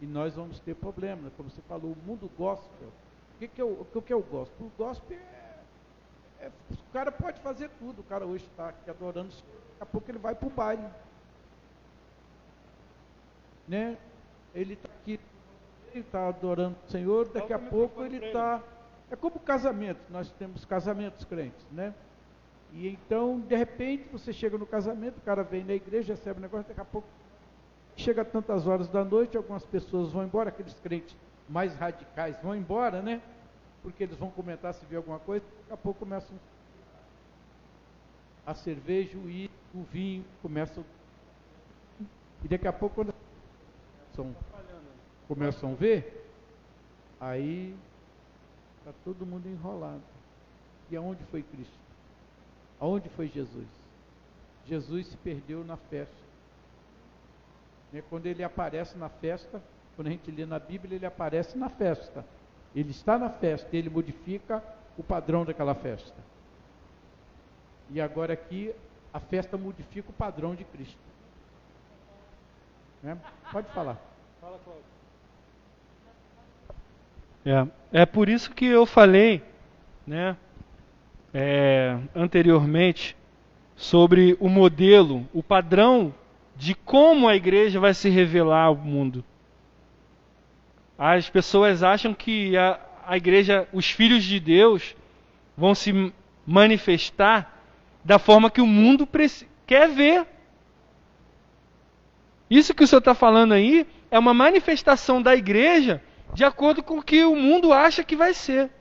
[SPEAKER 6] E nós vamos ter problemas. Como você falou, o mundo gospel. O que, que, é, o, que é o gospel? O gospel é, é, O cara pode fazer tudo. O cara hoje está aqui adorando, daqui a pouco ele vai para o baile. Né? Ele está aqui, ele está adorando o Senhor, daqui a pouco ele está. É como casamento, nós temos casamentos crentes, né? E então, de repente, você chega no casamento, o cara vem na igreja, recebe o negócio, daqui a pouco chega tantas horas da noite, algumas pessoas vão embora, aqueles crentes mais radicais vão embora, né? Porque eles vão comentar se vê alguma coisa, daqui a pouco começam a cerveja, o, o vinho, começam. E daqui a pouco, quando começam, começam a ver, aí está todo mundo enrolado. E aonde foi Cristo? Aonde foi Jesus? Jesus se perdeu na festa. Né, quando ele aparece na festa, quando a gente lê na Bíblia, ele aparece na festa. Ele está na festa, ele modifica o padrão daquela festa. E agora aqui, a festa modifica o padrão de Cristo. Né? Pode falar. Fala, Cláudio.
[SPEAKER 2] É, é por isso que eu falei, né, é, anteriormente, sobre o modelo, o padrão de como a igreja vai se revelar ao mundo. As pessoas acham que a, a igreja, os filhos de Deus, vão se manifestar da forma que o mundo quer ver. Isso que o senhor está falando aí é uma manifestação da igreja de acordo com o que o mundo acha que vai ser. Que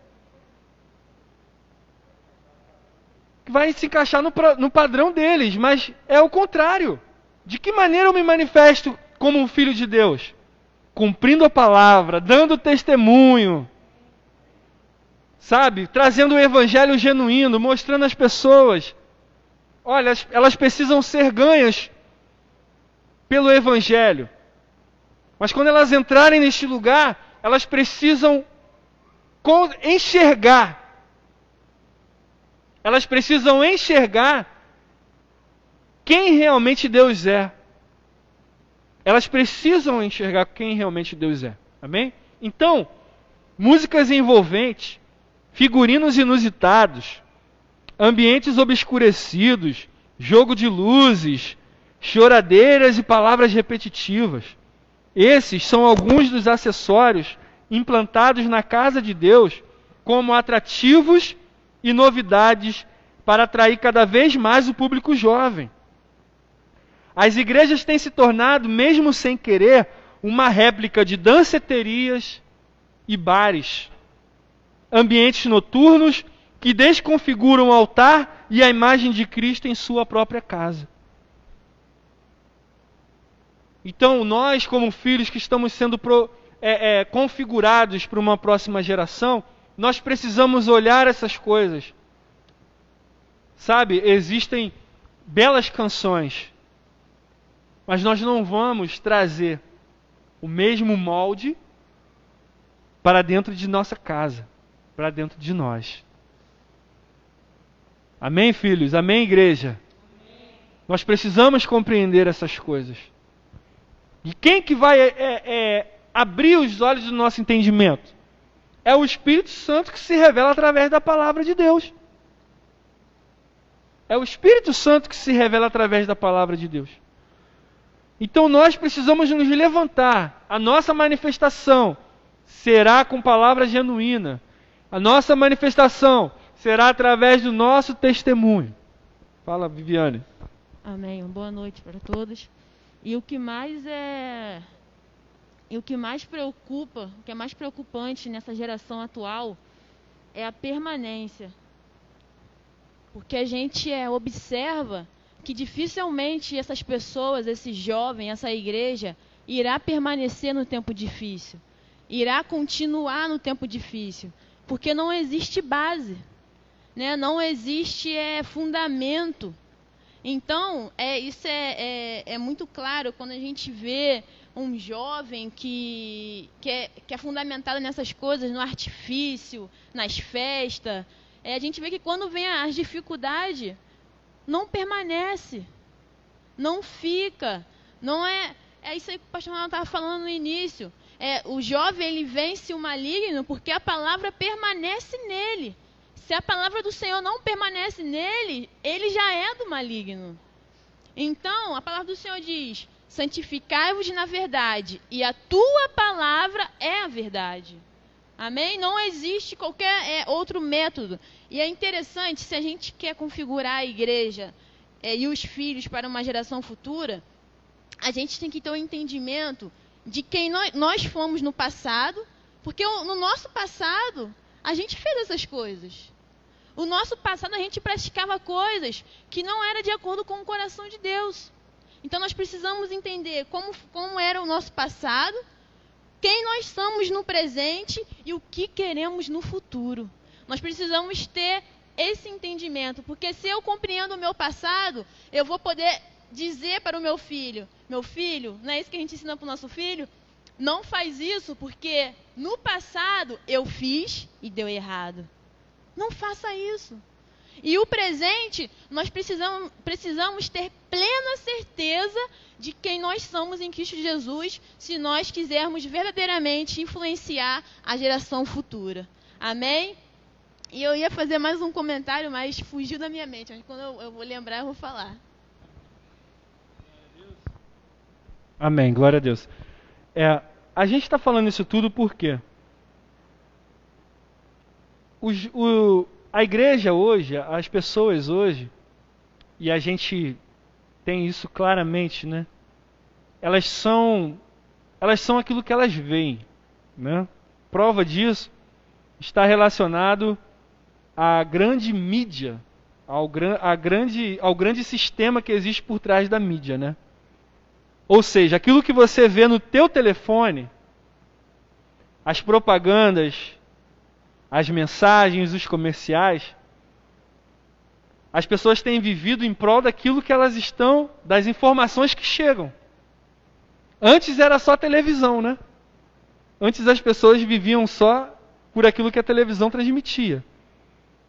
[SPEAKER 2] vai se encaixar no, no padrão deles, mas é o contrário. De que maneira eu me manifesto como um filho de Deus? Cumprindo a palavra, dando testemunho, sabe? Trazendo o evangelho genuíno, mostrando às pessoas. Olha, elas precisam ser ganhas pelo evangelho. Mas quando elas entrarem neste lugar, elas precisam enxergar. Elas precisam enxergar quem realmente Deus é. Elas precisam enxergar quem realmente Deus é. Amém? Então, músicas envolventes, figurinos inusitados, ambientes obscurecidos, jogo de luzes, choradeiras e palavras repetitivas esses são alguns dos acessórios implantados na casa de Deus como atrativos e novidades para atrair cada vez mais o público jovem. As igrejas têm se tornado, mesmo sem querer, uma réplica de danceterias e bares, ambientes noturnos que desconfiguram o altar e a imagem de Cristo em sua própria casa. Então, nós, como filhos que estamos sendo pro, é, é, configurados para uma próxima geração, nós precisamos olhar essas coisas. Sabe, existem belas canções, mas nós não vamos trazer o mesmo molde para dentro de nossa casa, para dentro de nós. Amém, filhos? Amém, igreja? Nós precisamos compreender essas coisas. E quem que vai é, é, abrir os olhos do nosso entendimento? É o Espírito Santo que se revela através da palavra de Deus. É o Espírito Santo que se revela através da palavra de Deus. Então nós precisamos nos levantar. A nossa manifestação será com palavra genuína. A nossa manifestação será através do nosso testemunho. Fala, Viviane.
[SPEAKER 7] Amém. Boa noite para todos. E o que mais é e o que mais preocupa, o que é mais preocupante nessa geração atual é a permanência. Porque a gente é, observa que dificilmente essas pessoas, esse jovem, essa igreja, irá permanecer no tempo difícil, irá continuar no tempo difícil, porque não existe base, né? não existe é, fundamento então, é, isso é, é, é, muito claro quando a gente vê um jovem que, que, é, que é fundamentado nessas coisas, no artifício, nas festas. É, a gente vê que quando vem as dificuldades, não permanece, não fica. Não é, é isso aí que o pastor Ronaldo estava falando no início. É, o jovem ele vence o maligno porque a palavra permanece nele. Se a palavra do Senhor não permanece nele, ele já é do maligno. Então, a palavra do Senhor diz: santificai-vos na verdade, e a tua palavra é a verdade. Amém? Não existe qualquer é, outro método. E é interessante, se a gente quer configurar a igreja é, e os filhos para uma geração futura, a gente tem que ter um entendimento de quem nós, nós fomos no passado, porque no nosso passado a gente fez essas coisas. O nosso passado a gente praticava coisas que não era de acordo com o coração de Deus. Então nós precisamos entender como, como era o nosso passado, quem nós somos no presente e o que queremos no futuro. Nós precisamos ter esse entendimento, porque se eu compreendo o meu passado, eu vou poder dizer para o meu filho: meu filho, não é isso que a gente ensina para o nosso filho? Não faz isso porque no passado eu fiz e deu errado. Não faça isso. E o presente, nós precisamos, precisamos ter plena certeza de quem nós somos em Cristo Jesus, se nós quisermos verdadeiramente influenciar a geração futura. Amém? E eu ia fazer mais um comentário, mas fugiu da minha mente. Mas quando eu, eu vou lembrar, eu vou falar.
[SPEAKER 2] Amém, glória a Deus. É, a gente está falando isso tudo por quê? O, a igreja hoje, as pessoas hoje, e a gente tem isso claramente, né? Elas são, elas são aquilo que elas veem, né? Prova disso está relacionado à grande mídia, ao, a grande, ao grande sistema que existe por trás da mídia, né? Ou seja, aquilo que você vê no teu telefone, as propagandas, as mensagens, os comerciais, as pessoas têm vivido em prol daquilo que elas estão, das informações que chegam. Antes era só televisão, né? Antes as pessoas viviam só por aquilo que a televisão transmitia.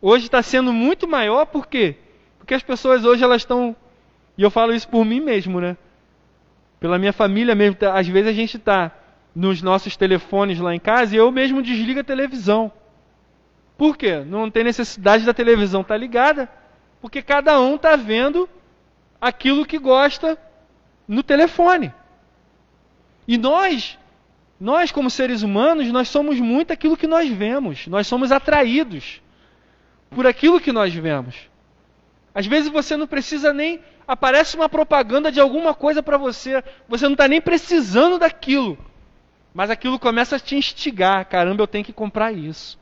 [SPEAKER 2] Hoje está sendo muito maior, por quê? Porque as pessoas hoje elas estão, e eu falo isso por mim mesmo, né? Pela minha família mesmo, tá, às vezes a gente está nos nossos telefones lá em casa e eu mesmo desligo a televisão. Por quê? Não tem necessidade da televisão estar tá ligada, porque cada um está vendo aquilo que gosta no telefone. E nós, nós como seres humanos, nós somos muito aquilo que nós vemos. Nós somos atraídos por aquilo que nós vemos. Às vezes você não precisa nem aparece uma propaganda de alguma coisa para você, você não está nem precisando daquilo, mas aquilo começa a te instigar. Caramba, eu tenho que comprar isso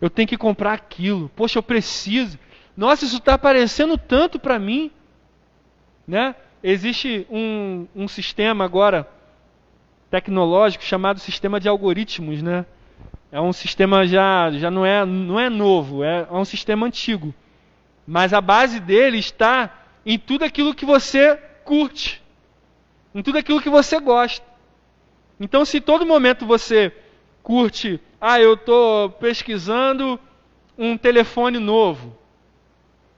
[SPEAKER 2] eu tenho que comprar aquilo, poxa, eu preciso. Nossa, isso está aparecendo tanto para mim. Né? Existe um, um sistema agora tecnológico chamado sistema de algoritmos, né? É um sistema já, já não, é, não é novo, é, é um sistema antigo. Mas a base dele está em tudo aquilo que você curte, em tudo aquilo que você gosta. Então, se todo momento você curte ah, eu estou pesquisando um telefone novo.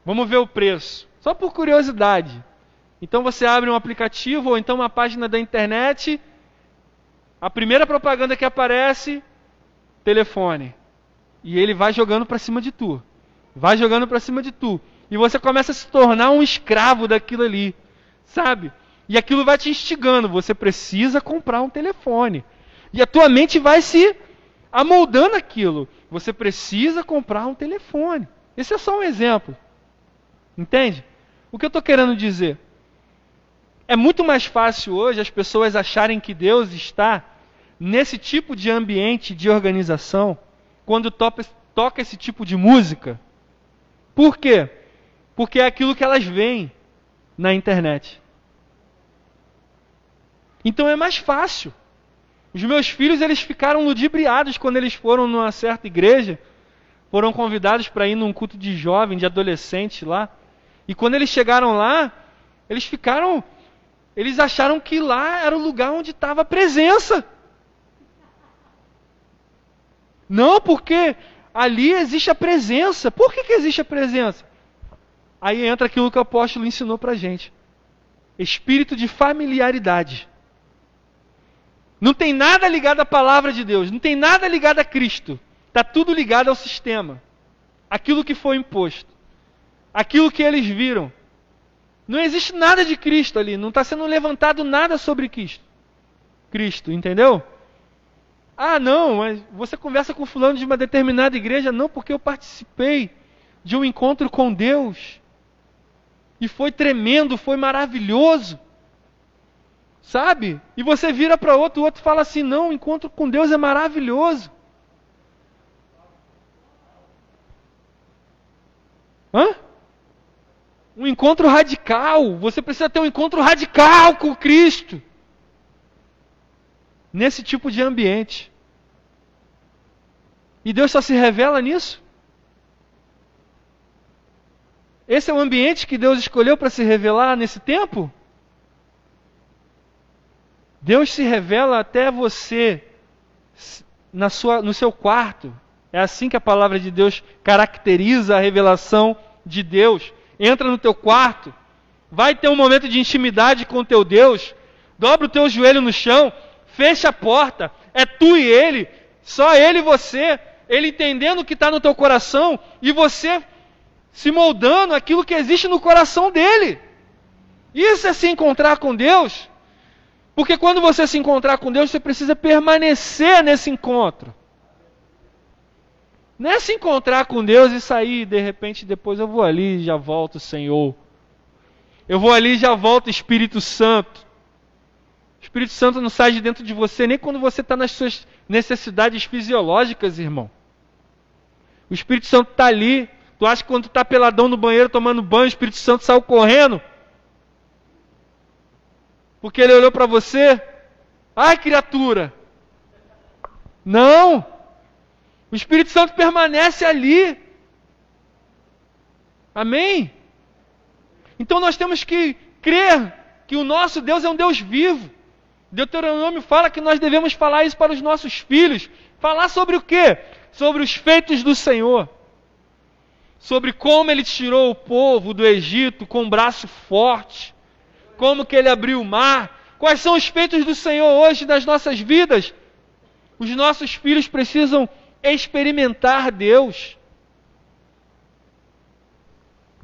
[SPEAKER 2] Vamos ver o preço. Só por curiosidade. Então você abre um aplicativo ou então uma página da internet. A primeira propaganda que aparece, telefone. E ele vai jogando para cima de tu. Vai jogando para cima de tu. E você começa a se tornar um escravo daquilo ali. Sabe? E aquilo vai te instigando. Você precisa comprar um telefone. E a tua mente vai se amoldando aquilo. Você precisa comprar um telefone. Esse é só um exemplo. Entende? O que eu estou querendo dizer? É muito mais fácil hoje as pessoas acharem que Deus está nesse tipo de ambiente de organização quando toca, toca esse tipo de música. Por quê? Porque é aquilo que elas veem na internet. Então é mais fácil. Os meus filhos eles ficaram ludibriados quando eles foram numa certa igreja, foram convidados para ir num culto de jovem, de adolescente lá. E quando eles chegaram lá, eles ficaram, eles acharam que lá era o lugar onde estava a presença. Não, porque ali existe a presença. Por que, que existe a presença? Aí entra aquilo que o apóstolo ensinou para gente: espírito de familiaridade. Não tem nada ligado à palavra de Deus, não tem nada ligado a Cristo. Está tudo ligado ao sistema. Aquilo que foi imposto. Aquilo que eles viram. Não existe nada de Cristo ali, não está sendo levantado nada sobre Cristo. Cristo, entendeu? Ah, não, mas você conversa com fulano de uma determinada igreja, não, porque eu participei de um encontro com Deus. E foi tremendo, foi maravilhoso. Sabe? E você vira para outro, o outro fala assim: não, o encontro com Deus é maravilhoso. Hã? Um encontro radical. Você precisa ter um encontro radical com Cristo. Nesse tipo de ambiente. E Deus só se revela nisso? Esse é o ambiente que Deus escolheu para se revelar nesse tempo? Deus se revela até você na sua, no seu quarto. É assim que a palavra de Deus caracteriza a revelação de Deus. Entra no teu quarto, vai ter um momento de intimidade com o teu Deus, dobra o teu joelho no chão, fecha a porta, é tu e ele, só ele e você, ele entendendo o que está no teu coração e você se moldando aquilo que existe no coração dele. Isso é se encontrar com Deus. Porque quando você se encontrar com Deus, você precisa permanecer nesse encontro. Não é se encontrar com Deus e sair, de repente, depois eu vou ali e já volto, Senhor. Eu vou ali e já volto, Espírito Santo. O Espírito Santo não sai de dentro de você nem quando você está nas suas necessidades fisiológicas, irmão. O Espírito Santo está ali. Tu acha que quando tu está peladão no banheiro tomando banho, o Espírito Santo saiu correndo? Porque ele olhou para você, ai criatura. Não! O Espírito Santo permanece ali. Amém? Então nós temos que crer que o nosso Deus é um Deus vivo. Deuteronômio fala que nós devemos falar isso para os nossos filhos. Falar sobre o quê? Sobre os feitos do Senhor. Sobre como ele tirou o povo do Egito com um braço forte como que ele abriu o mar, quais são os feitos do Senhor hoje nas nossas vidas. Os nossos filhos precisam experimentar Deus.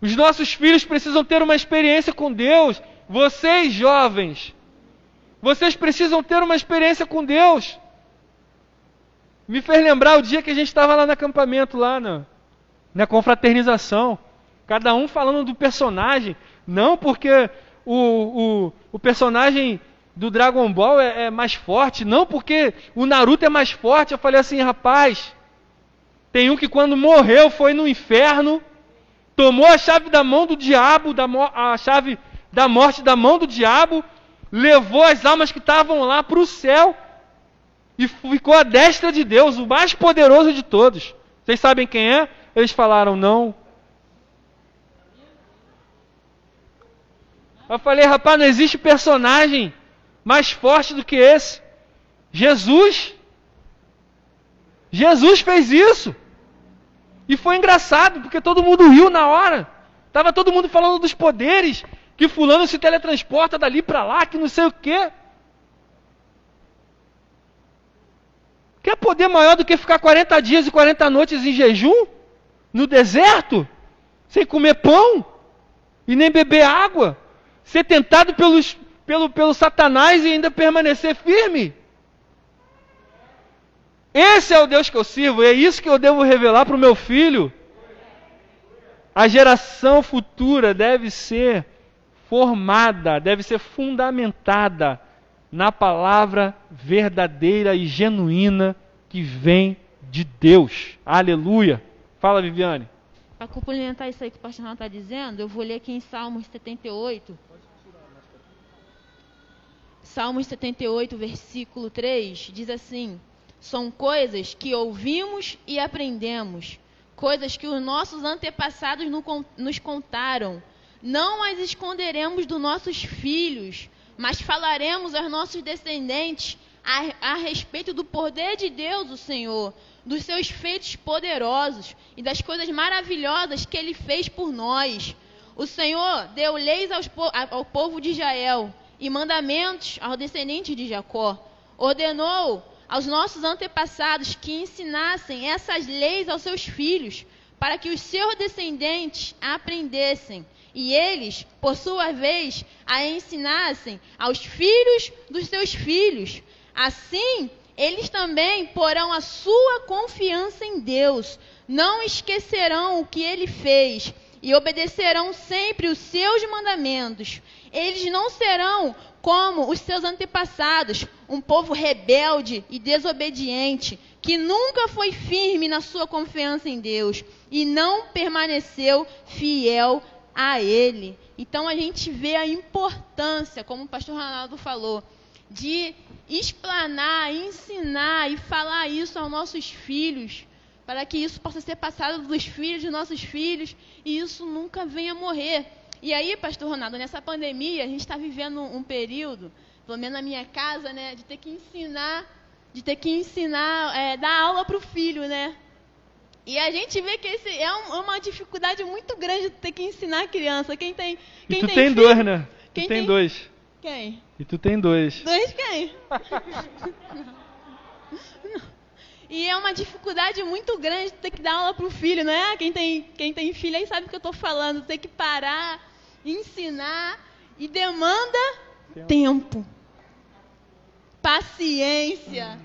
[SPEAKER 2] Os nossos filhos precisam ter uma experiência com Deus. Vocês, jovens, vocês precisam ter uma experiência com Deus. Me fez lembrar o dia que a gente estava lá no acampamento, lá na, na confraternização. Cada um falando do personagem. Não porque o, o, o personagem do Dragon Ball é, é, mais forte, não porque o Naruto é mais forte. Eu falei assim, rapaz, tem um que quando morreu foi no inferno, tomou a chave da mão do diabo, da, a chave da morte da mão do diabo, levou as almas que estavam lá para o céu e ficou à destra de Deus, o mais poderoso de todos. Vocês sabem quem é? Eles falaram, não, Eu falei, rapaz, não existe personagem mais forte do que esse. Jesus. Jesus fez isso. E foi engraçado, porque todo mundo riu na hora. Tava todo mundo falando dos poderes, que fulano se teletransporta dali para lá, que não sei o quê. Quer poder maior do que ficar 40 dias e 40 noites em jejum? No deserto? Sem comer pão? E nem beber água? Ser tentado pelos, pelo, pelo Satanás e ainda permanecer firme? Esse é o Deus que eu sirvo, é isso que eu devo revelar para o meu filho. A geração futura deve ser formada, deve ser fundamentada na palavra verdadeira e genuína que vem de Deus. Aleluia. Fala, Viviane.
[SPEAKER 7] Para complementar isso aí que o pastor está dizendo, eu vou ler aqui em Salmos 78. Salmos 78, versículo 3, diz assim: são coisas que ouvimos e aprendemos, coisas que os nossos antepassados nos contaram. Não as esconderemos dos nossos filhos, mas falaremos aos nossos descendentes a, a respeito do poder de Deus, o Senhor, dos seus feitos poderosos e das coisas maravilhosas que ele fez por nós. O Senhor deu leis aos, ao povo de Israel e mandamentos aos descendentes de Jacó. Ordenou aos nossos antepassados que ensinassem essas leis aos seus filhos, para que os seus descendentes aprendessem e eles, por sua vez, a ensinassem aos filhos dos seus filhos. Assim, eles também porão a sua confiança em Deus, não esquecerão o que ele fez e obedecerão sempre os seus mandamentos. Eles não serão como os seus antepassados, um povo rebelde e desobediente, que nunca foi firme na sua confiança em Deus e não permaneceu fiel a Ele. Então a gente vê a importância, como o pastor Ronaldo falou, de explanar, ensinar e falar isso aos nossos filhos, para que isso possa ser passado dos filhos de nossos filhos e isso nunca venha morrer. E aí, pastor Ronaldo, nessa pandemia, a gente está vivendo um período, pelo menos na minha casa, né, de ter que ensinar, de ter que ensinar, é, dar aula para o filho, né? E a gente vê que esse é, um, é, uma dificuldade muito grande de ter que ensinar a criança. Quem tem, quem
[SPEAKER 2] e tu
[SPEAKER 7] tem,
[SPEAKER 2] tem dois, né?
[SPEAKER 7] Quem
[SPEAKER 2] tu tem,
[SPEAKER 7] tem
[SPEAKER 2] dois.
[SPEAKER 7] Quem?
[SPEAKER 2] E tu tem dois.
[SPEAKER 7] Dois quem? E é uma dificuldade muito grande ter que dar aula para o filho, não é? Quem tem, quem tem filho aí sabe o que eu estou falando. Ter que parar, ensinar e demanda tempo, tempo paciência.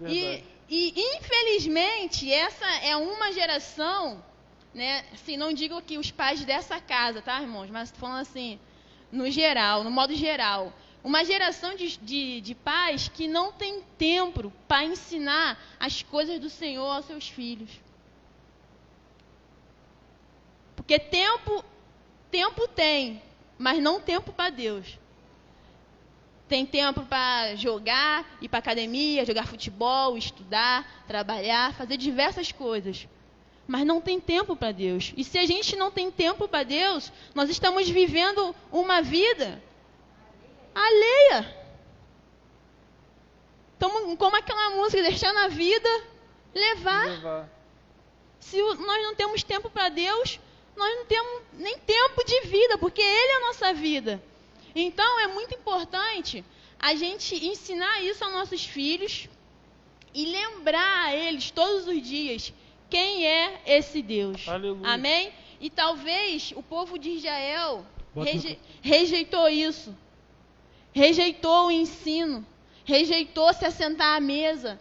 [SPEAKER 7] Hum, e, e, infelizmente, essa é uma geração, né? Assim, não digo que os pais dessa casa, tá, irmãos? Mas falando assim, no geral, no modo geral. Uma geração de, de, de pais que não tem tempo para ensinar as coisas do Senhor aos seus filhos. Porque tempo, tempo tem, mas não tempo para Deus. Tem tempo para jogar, ir para academia, jogar futebol, estudar, trabalhar, fazer diversas coisas. Mas não tem tempo para Deus. E se a gente não tem tempo para Deus, nós estamos vivendo uma vida alheia. Então, como aquela música, deixando a vida levar. levar. Se nós não temos tempo para Deus, nós não temos nem tempo de vida, porque Ele é a nossa vida. Então, é muito importante a gente ensinar isso aos nossos filhos e lembrar a eles todos os dias quem é esse Deus.
[SPEAKER 2] Aleluia.
[SPEAKER 7] Amém? E talvez o povo de Israel reje rejeitou isso rejeitou o ensino, rejeitou se assentar à mesa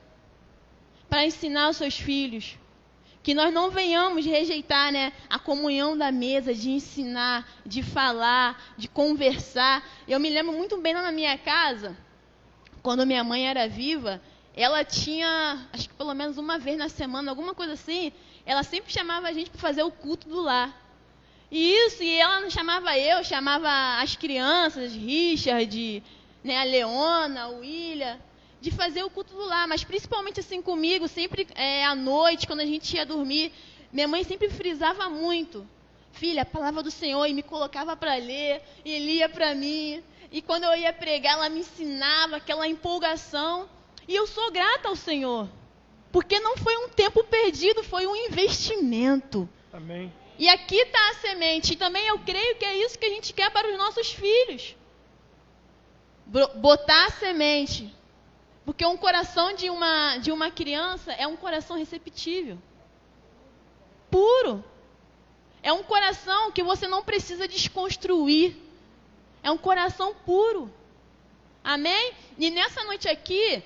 [SPEAKER 7] para ensinar os seus filhos. Que nós não venhamos rejeitar né, a comunhão da mesa, de ensinar, de falar, de conversar. Eu me lembro muito bem lá na minha casa, quando minha mãe era viva, ela tinha, acho que pelo menos uma vez na semana, alguma coisa assim, ela sempre chamava a gente para fazer o culto do lar. E isso, e ela não chamava eu, chamava as crianças, Richard, né, a Leona, o William, de fazer o culto do lar, mas principalmente assim comigo, sempre é, à noite, quando a gente ia dormir, minha mãe sempre frisava muito. Filha, a palavra do Senhor, e me colocava para ler, e lia para mim. E quando eu ia pregar, ela me ensinava aquela empolgação. E eu sou grata ao Senhor, porque não foi um tempo perdido, foi um investimento.
[SPEAKER 2] Amém.
[SPEAKER 7] E aqui está a semente. E também eu creio que é isso que a gente quer para os nossos filhos. Botar a semente. Porque um coração de uma, de uma criança é um coração receptível. Puro. É um coração que você não precisa desconstruir. É um coração puro. Amém? E nessa noite aqui,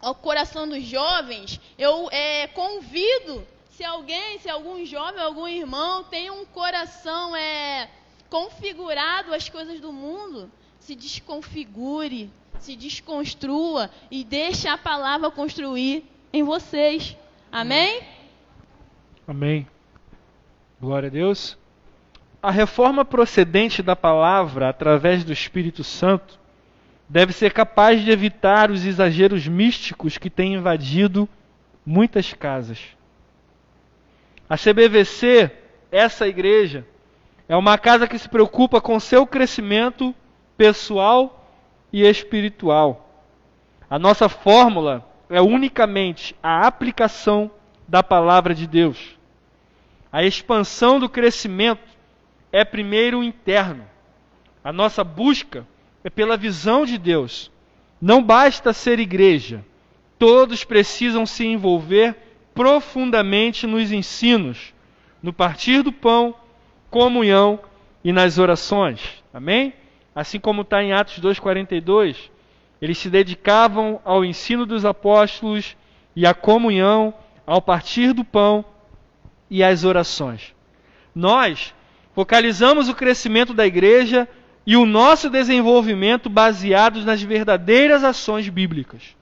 [SPEAKER 7] ao coração dos jovens, eu é, convido se alguém, se algum jovem, algum irmão tem um coração é, configurado às coisas do mundo, se desconfigure, se desconstrua e deixe a palavra construir em vocês. Amém?
[SPEAKER 2] Amém. Glória a Deus. A reforma procedente da palavra através do Espírito Santo deve ser capaz de evitar os exageros místicos que têm invadido muitas casas. A CBVC, essa igreja, é uma casa que se preocupa com seu crescimento pessoal e espiritual. A nossa fórmula é unicamente a aplicação da palavra de Deus. A expansão do crescimento é primeiro interno. A nossa busca é pela visão de Deus. Não basta ser igreja, todos precisam se envolver profundamente nos ensinos, no partir do pão, comunhão e nas orações. Amém? Assim como está em Atos 2,42, eles se dedicavam ao ensino dos apóstolos e à comunhão, ao partir do pão e às orações. Nós focalizamos o crescimento da igreja e o nosso desenvolvimento baseados nas verdadeiras ações bíblicas.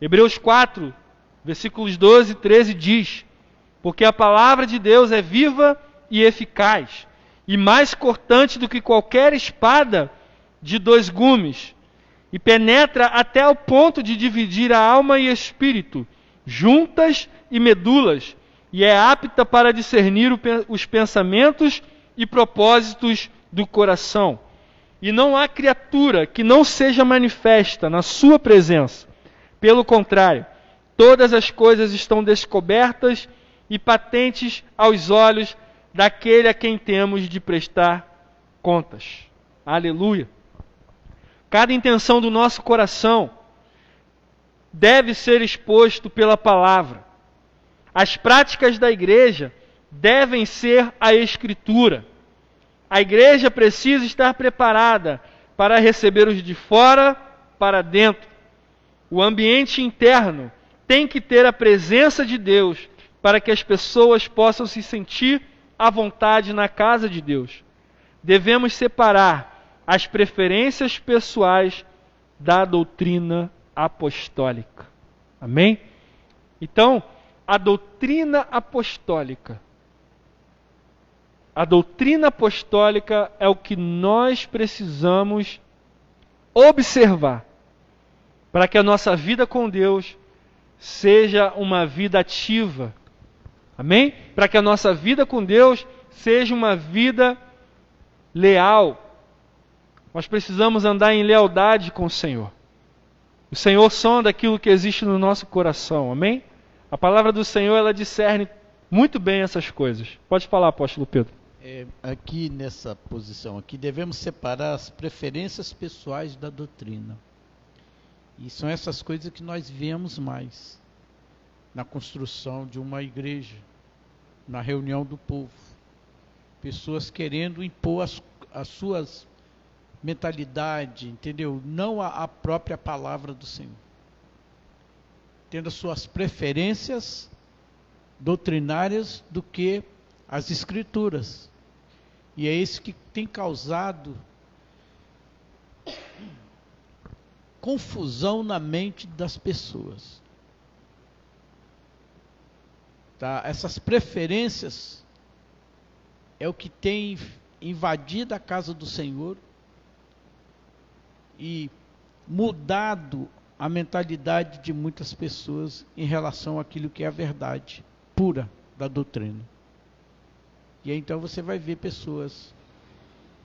[SPEAKER 2] Hebreus 4, versículos 12 e 13 diz: Porque a palavra de Deus é viva e eficaz, e mais cortante do que qualquer espada de dois gumes, e penetra até o ponto de dividir a alma e espírito, juntas e medulas, e é apta para discernir os pensamentos e propósitos do coração e não há criatura que não seja manifesta na sua presença. Pelo contrário, todas as coisas estão descobertas e patentes aos olhos daquele a quem temos de prestar contas. Aleluia. Cada intenção do nosso coração deve ser exposto pela palavra. As práticas da igreja devem ser a escritura. A igreja precisa estar preparada para receber os de fora para dentro. O ambiente interno tem que ter a presença de Deus para que as pessoas possam se sentir à vontade na casa de Deus. Devemos separar as preferências pessoais da doutrina apostólica. Amém? Então, a doutrina apostólica a doutrina apostólica é o que nós precisamos observar para que a nossa vida com Deus seja uma vida ativa. Amém? Para que a nossa vida com Deus seja uma vida leal. Nós precisamos andar em lealdade com o Senhor. O Senhor sonda aquilo que existe no nosso coração. Amém? A palavra do Senhor ela discerne muito bem essas coisas. Pode falar, apóstolo Pedro
[SPEAKER 6] é, aqui nessa posição aqui devemos separar as preferências pessoais da doutrina. E são essas coisas que nós vemos mais na construção de uma igreja, na reunião do povo. Pessoas querendo impor as, as suas mentalidade, entendeu? Não a, a própria palavra do Senhor. Tendo as suas preferências doutrinárias do que as escrituras. E é isso que tem causado confusão na mente das pessoas. Tá? Essas preferências é o que tem invadido a casa do Senhor e mudado a mentalidade de muitas pessoas em relação àquilo que é a verdade pura da doutrina. E aí, então você vai ver pessoas,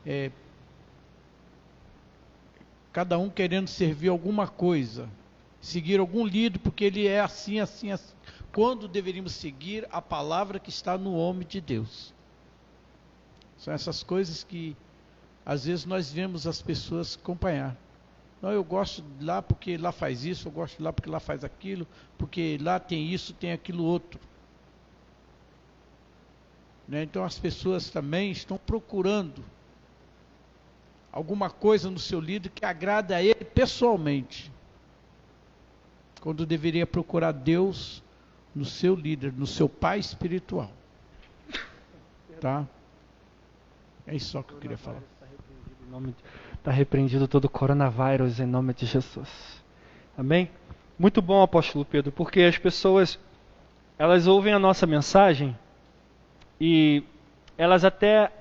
[SPEAKER 6] é, cada um querendo servir alguma coisa, seguir algum líder, porque ele é assim, assim, assim. Quando deveríamos seguir a palavra que está no homem de Deus. São essas coisas que às vezes nós vemos as pessoas acompanhar. Não, eu gosto de lá porque lá faz isso, eu gosto de lá porque lá faz aquilo, porque lá tem isso, tem aquilo outro. Né? Então as pessoas também estão procurando alguma coisa no seu líder que agrada a ele pessoalmente. Quando deveria procurar Deus no seu líder, no seu pai espiritual. Tá? É isso só que eu queria falar.
[SPEAKER 2] Está repreendido todo o coronavírus em nome de Jesus. Amém? Muito bom, apóstolo Pedro, porque as pessoas elas ouvem a nossa mensagem e elas até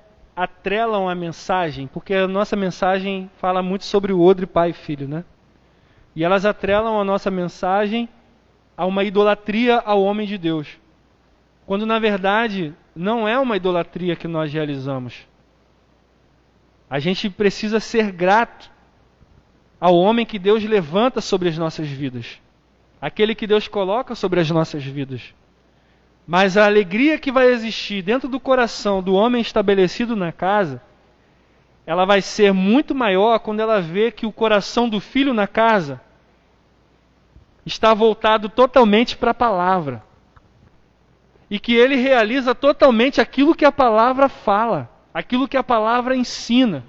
[SPEAKER 2] atrelam a mensagem, porque a nossa mensagem fala muito sobre o odre pai e filho, né? E elas atrelam a nossa mensagem a uma idolatria ao homem de Deus. Quando na verdade não é uma idolatria que nós realizamos. A gente precisa ser grato ao homem que Deus levanta sobre as nossas vidas, aquele que Deus coloca sobre as nossas vidas. Mas a alegria que vai existir dentro do coração do homem estabelecido na casa, ela vai ser muito maior quando ela vê que o coração do filho na casa está voltado totalmente para a palavra. E que ele realiza totalmente aquilo que a palavra fala aquilo que a palavra ensina.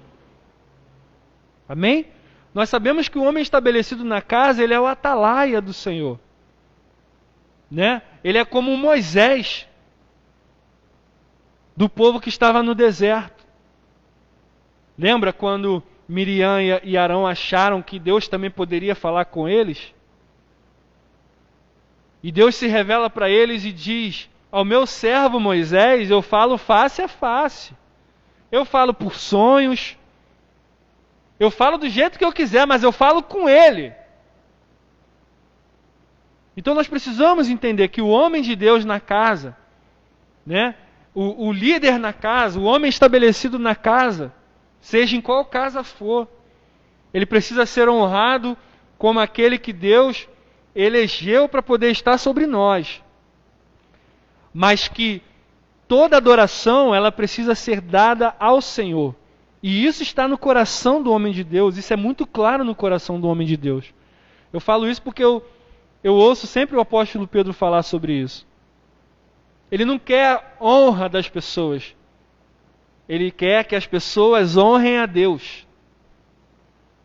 [SPEAKER 2] Amém? Nós sabemos que o homem estabelecido na casa, ele é o atalaia do Senhor. Né? Ele é como Moisés do povo que estava no deserto. Lembra quando Miriam e Arão acharam que Deus também poderia falar com eles? E Deus se revela para eles e diz: Ao meu servo Moisés eu falo face a face. Eu falo por sonhos. Eu falo do jeito que eu quiser, mas eu falo com ele. Então nós precisamos entender que o homem de Deus na casa, né, o, o líder na casa, o homem estabelecido na casa, seja em qual casa for, ele precisa ser honrado como aquele que Deus elegeu para poder estar sobre nós. Mas que toda adoração ela precisa ser dada ao Senhor. E isso está no coração do homem de Deus, isso é muito claro no coração do homem de Deus. Eu falo isso porque eu, eu ouço sempre o apóstolo Pedro falar sobre isso. Ele não quer honra das pessoas, ele quer que as pessoas honrem a Deus.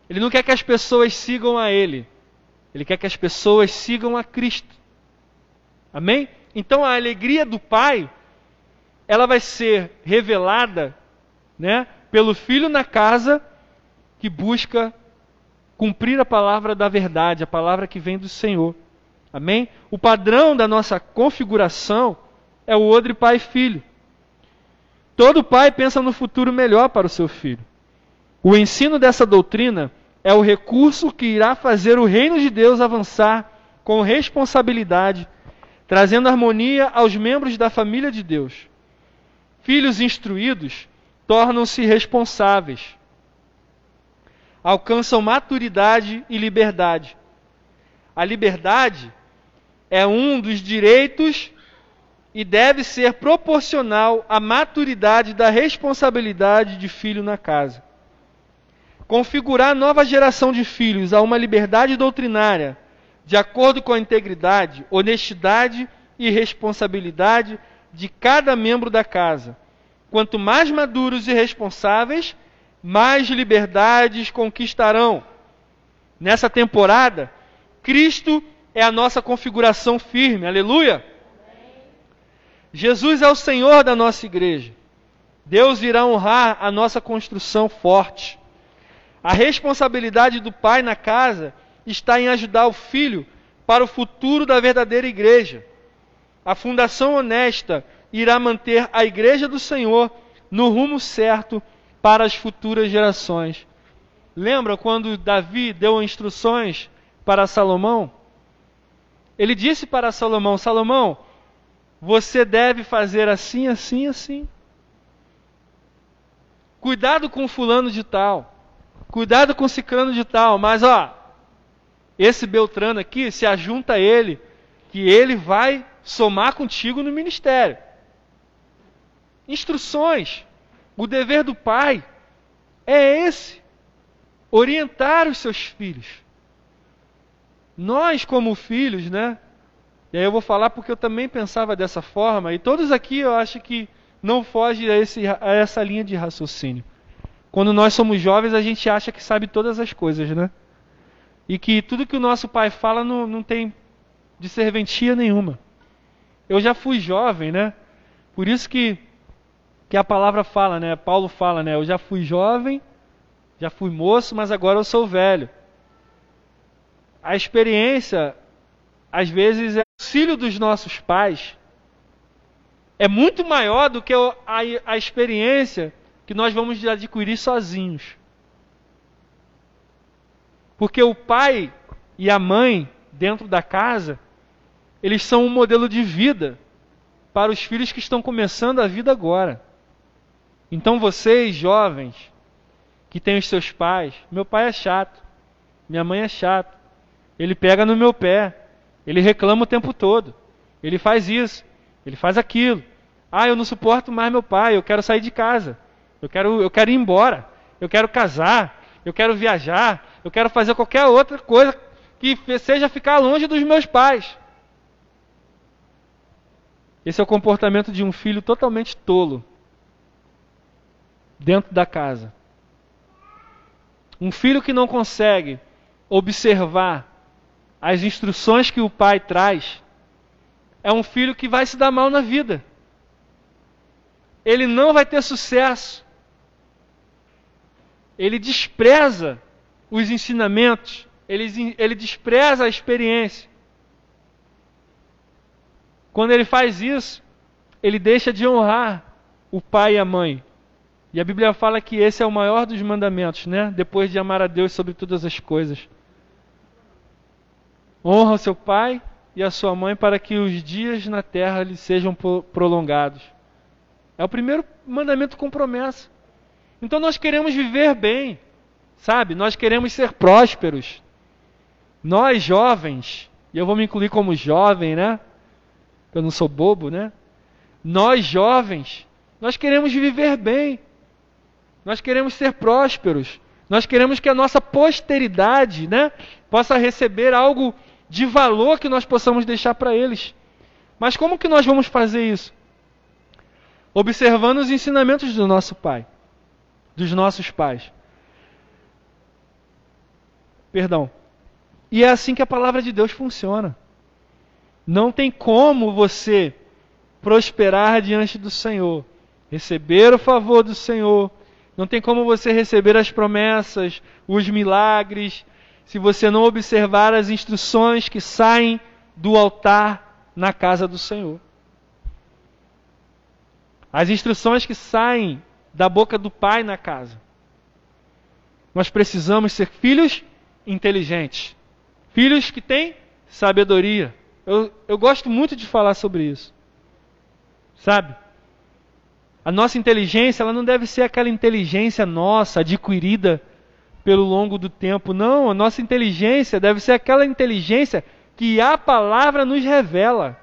[SPEAKER 2] Ele não quer que as pessoas sigam a Ele, ele quer que as pessoas sigam a Cristo. Amém? Então a alegria do Pai ela vai ser revelada, né, pelo filho na casa que busca cumprir a palavra da verdade, a palavra que vem do Senhor. Amém? O padrão da nossa configuração é o odre pai filho. Todo pai pensa no futuro melhor para o seu filho. O ensino dessa doutrina é o recurso que irá fazer o reino de Deus avançar com responsabilidade, trazendo harmonia aos membros da família de Deus. Filhos instruídos tornam-se responsáveis, alcançam maturidade e liberdade. A liberdade é um dos direitos e deve ser proporcional à maturidade da responsabilidade de filho na casa. Configurar nova geração de filhos a uma liberdade doutrinária, de acordo com a integridade, honestidade e responsabilidade de cada membro da casa. Quanto mais maduros e responsáveis, mais liberdades conquistarão. Nessa temporada, Cristo é a nossa configuração firme, aleluia! Jesus é o Senhor da nossa igreja. Deus irá honrar a nossa construção forte. A responsabilidade do pai na casa está em ajudar o filho para o futuro da verdadeira igreja. A fundação honesta irá manter a igreja do Senhor no rumo certo para as futuras gerações. Lembra quando Davi deu instruções para Salomão? Ele disse para Salomão: Salomão, você deve fazer assim, assim, assim. Cuidado com fulano de tal. Cuidado com ciclano de tal. Mas ó, esse Beltrano aqui, se ajunta a ele, que ele vai somar contigo no ministério. Instruções. O dever do pai é esse: orientar os seus filhos. Nós, como filhos, né? E aí eu vou falar porque eu também pensava dessa forma, e todos aqui eu acho que não foge a, esse, a essa linha de raciocínio. Quando nós somos jovens, a gente acha que sabe todas as coisas, né? E que tudo que o nosso pai fala não, não tem de serventia nenhuma. Eu já fui jovem, né? Por isso que, que a palavra fala, né? Paulo fala, né? Eu já fui jovem, já fui moço, mas agora eu sou velho. A experiência, às vezes, é o auxílio dos nossos pais é muito maior do que a, a experiência que nós vamos adquirir sozinhos. Porque o pai e a mãe dentro da casa, eles são um modelo de vida para os filhos que estão começando a vida agora. Então vocês, jovens, que têm os seus pais, meu pai é chato, minha mãe é chata, ele pega no meu pé, ele reclama o tempo todo, ele faz isso, ele faz aquilo. Ah, eu não suporto mais meu pai, eu quero sair de casa. Eu quero, eu quero ir embora. Eu quero casar, eu quero viajar, eu quero fazer qualquer outra coisa que seja ficar longe dos meus pais. Esse é o comportamento de um filho totalmente tolo dentro da casa. Um filho que não consegue observar as instruções que o pai traz é um filho que vai se dar mal na vida. Ele não vai ter sucesso. Ele despreza os ensinamentos, ele, ele despreza a experiência. Quando ele faz isso, ele deixa de honrar o pai e a mãe. E a Bíblia fala que esse é o maior dos mandamentos, né? Depois de amar a Deus sobre todas as coisas. Honra o seu pai e a sua mãe para que os dias na terra lhe sejam prolongados. É o primeiro mandamento com promessa. Então nós queremos viver bem, sabe? Nós queremos ser prósperos. Nós jovens, e eu vou me incluir como jovem, né? Eu não sou bobo, né? Nós jovens, nós queremos viver bem. Nós queremos ser prósperos. Nós queremos que a nossa posteridade, né, possa receber algo de valor que nós possamos deixar para eles. Mas como que nós vamos fazer isso? observando os ensinamentos do nosso pai, dos nossos pais. Perdão. E é assim que a palavra de Deus funciona. Não tem como você prosperar diante do Senhor, receber o favor do Senhor, não tem como você receber as promessas, os milagres, se você não observar as instruções que saem do altar na casa do Senhor. As instruções que saem da boca do pai na casa. Nós precisamos ser filhos inteligentes. Filhos que têm sabedoria. Eu, eu gosto muito de falar sobre isso. Sabe? A nossa inteligência, ela não deve ser aquela inteligência nossa, adquirida pelo longo do tempo. Não, a nossa inteligência deve ser aquela inteligência que a palavra nos revela.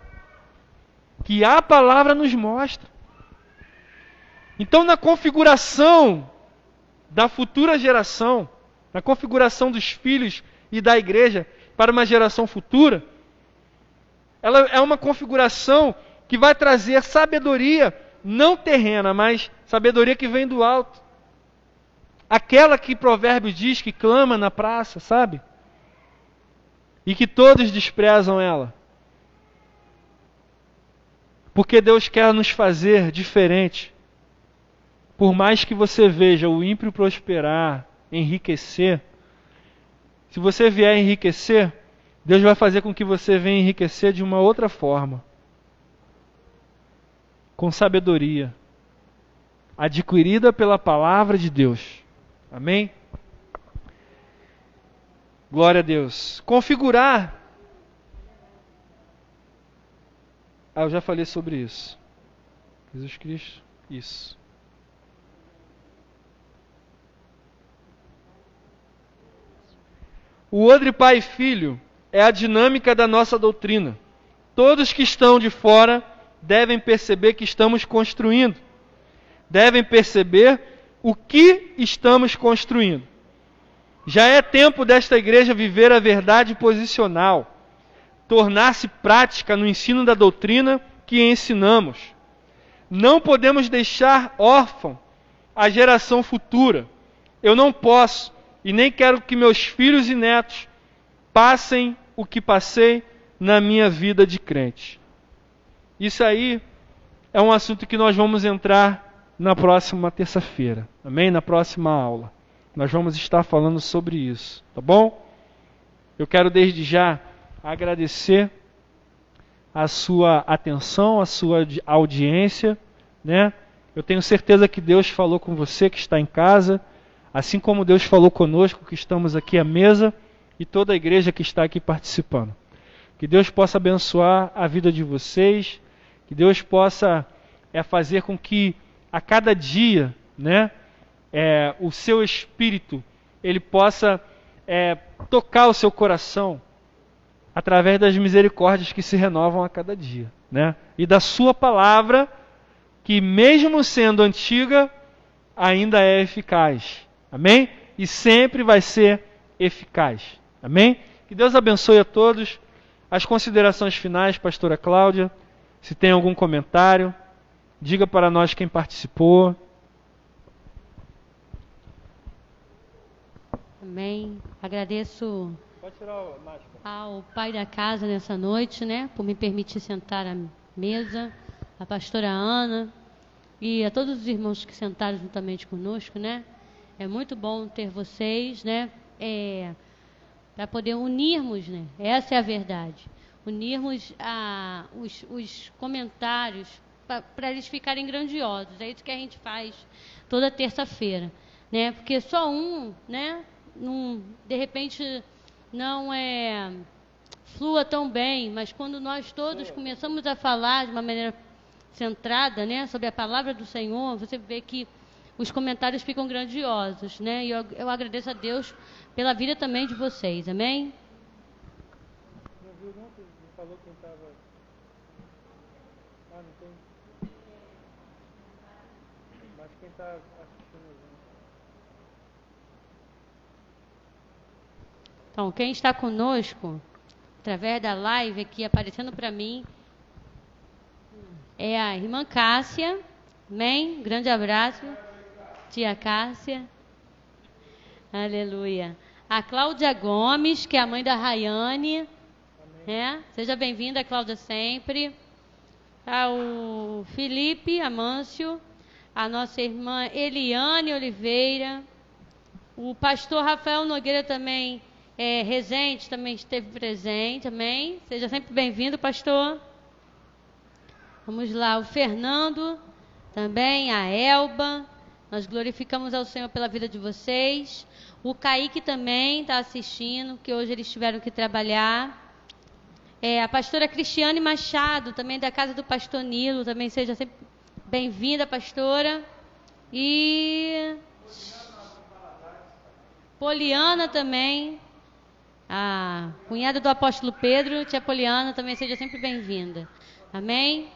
[SPEAKER 2] Que a palavra nos mostra. Então, na configuração da futura geração, na configuração dos filhos e da igreja para uma geração futura, ela é uma configuração que vai trazer sabedoria não terrena, mas sabedoria que vem do alto. Aquela que Provérbios diz que clama na praça, sabe? E que todos desprezam ela. Porque Deus quer nos fazer diferente. Por mais que você veja o ímpio prosperar, enriquecer, se você vier enriquecer, Deus vai fazer com que você venha enriquecer de uma outra forma. Com sabedoria, adquirida pela palavra de Deus. Amém? Glória a Deus. Configurar. Ah, eu já falei sobre isso. Jesus Cristo. Isso. O odre pai e filho é a dinâmica da nossa doutrina. Todos que estão de fora devem perceber que estamos construindo. devem perceber o que estamos construindo. Já é tempo desta igreja viver a verdade posicional, tornar-se prática no ensino da doutrina que ensinamos. Não podemos deixar órfão a geração futura. Eu não posso e nem quero que meus filhos e netos passem o que passei na minha vida de crente. Isso aí é um assunto que nós vamos entrar na próxima terça-feira, amém? Na próxima aula. Nós vamos estar falando sobre isso, tá bom? Eu quero desde já agradecer a sua atenção, a sua audiência, né? Eu tenho certeza que Deus falou com você que está em casa, assim como Deus falou conosco que estamos aqui à mesa e toda a igreja que está aqui participando. Que Deus possa abençoar a vida de vocês, que Deus possa é, fazer com que a cada dia, né, é, o seu espírito ele possa é, tocar o seu coração através das misericórdias que se renovam a cada dia, né? E da sua palavra que mesmo sendo antiga ainda é eficaz. Amém? E sempre vai ser eficaz. Amém? Que Deus abençoe a todos. As considerações finais, pastora Cláudia, se tem algum comentário, diga para nós quem participou.
[SPEAKER 3] Amém. Agradeço ao pai da casa nessa noite, né, por me permitir sentar à mesa, a pastora Ana e a todos os irmãos que sentaram juntamente conosco, né. É muito bom ter vocês, né, é, para poder unirmos, né. Essa é a verdade. Unirmos a, os, os comentários para eles ficarem grandiosos. É isso que a gente faz toda terça-feira, né? Porque só um, né, não, de repente não é flua tão bem, mas quando nós todos começamos a falar de uma maneira centrada, né, sobre a palavra do Senhor, você vê que os comentários ficam grandiosos, né? E eu, eu agradeço a Deus pela vida também de vocês. Amém? Não viu não? Falou quem estava. Ah, não tem. Está Então, quem está conosco, através da live aqui aparecendo para mim, é a irmã Cássia. Amém? Grande abraço. Tia Cássia. Aleluia. A Cláudia Gomes, que é a mãe da Rayane. É? Seja bem-vinda, Cláudia, sempre. Ao Felipe Amâncio. A nossa irmã Eliane Oliveira. O pastor Rafael Nogueira também é, também esteve presente, amém? Seja sempre bem-vindo, pastor. Vamos lá, o Fernando também, a Elba. Nós glorificamos ao Senhor pela vida de vocês. O Kaique também está assistindo, que hoje eles tiveram que trabalhar. É, a pastora Cristiane Machado, também da casa do pastor Nilo, também seja sempre bem-vinda, pastora. E Poliana também, a cunhada do apóstolo Pedro, tia Poliana, também seja sempre bem-vinda. Amém?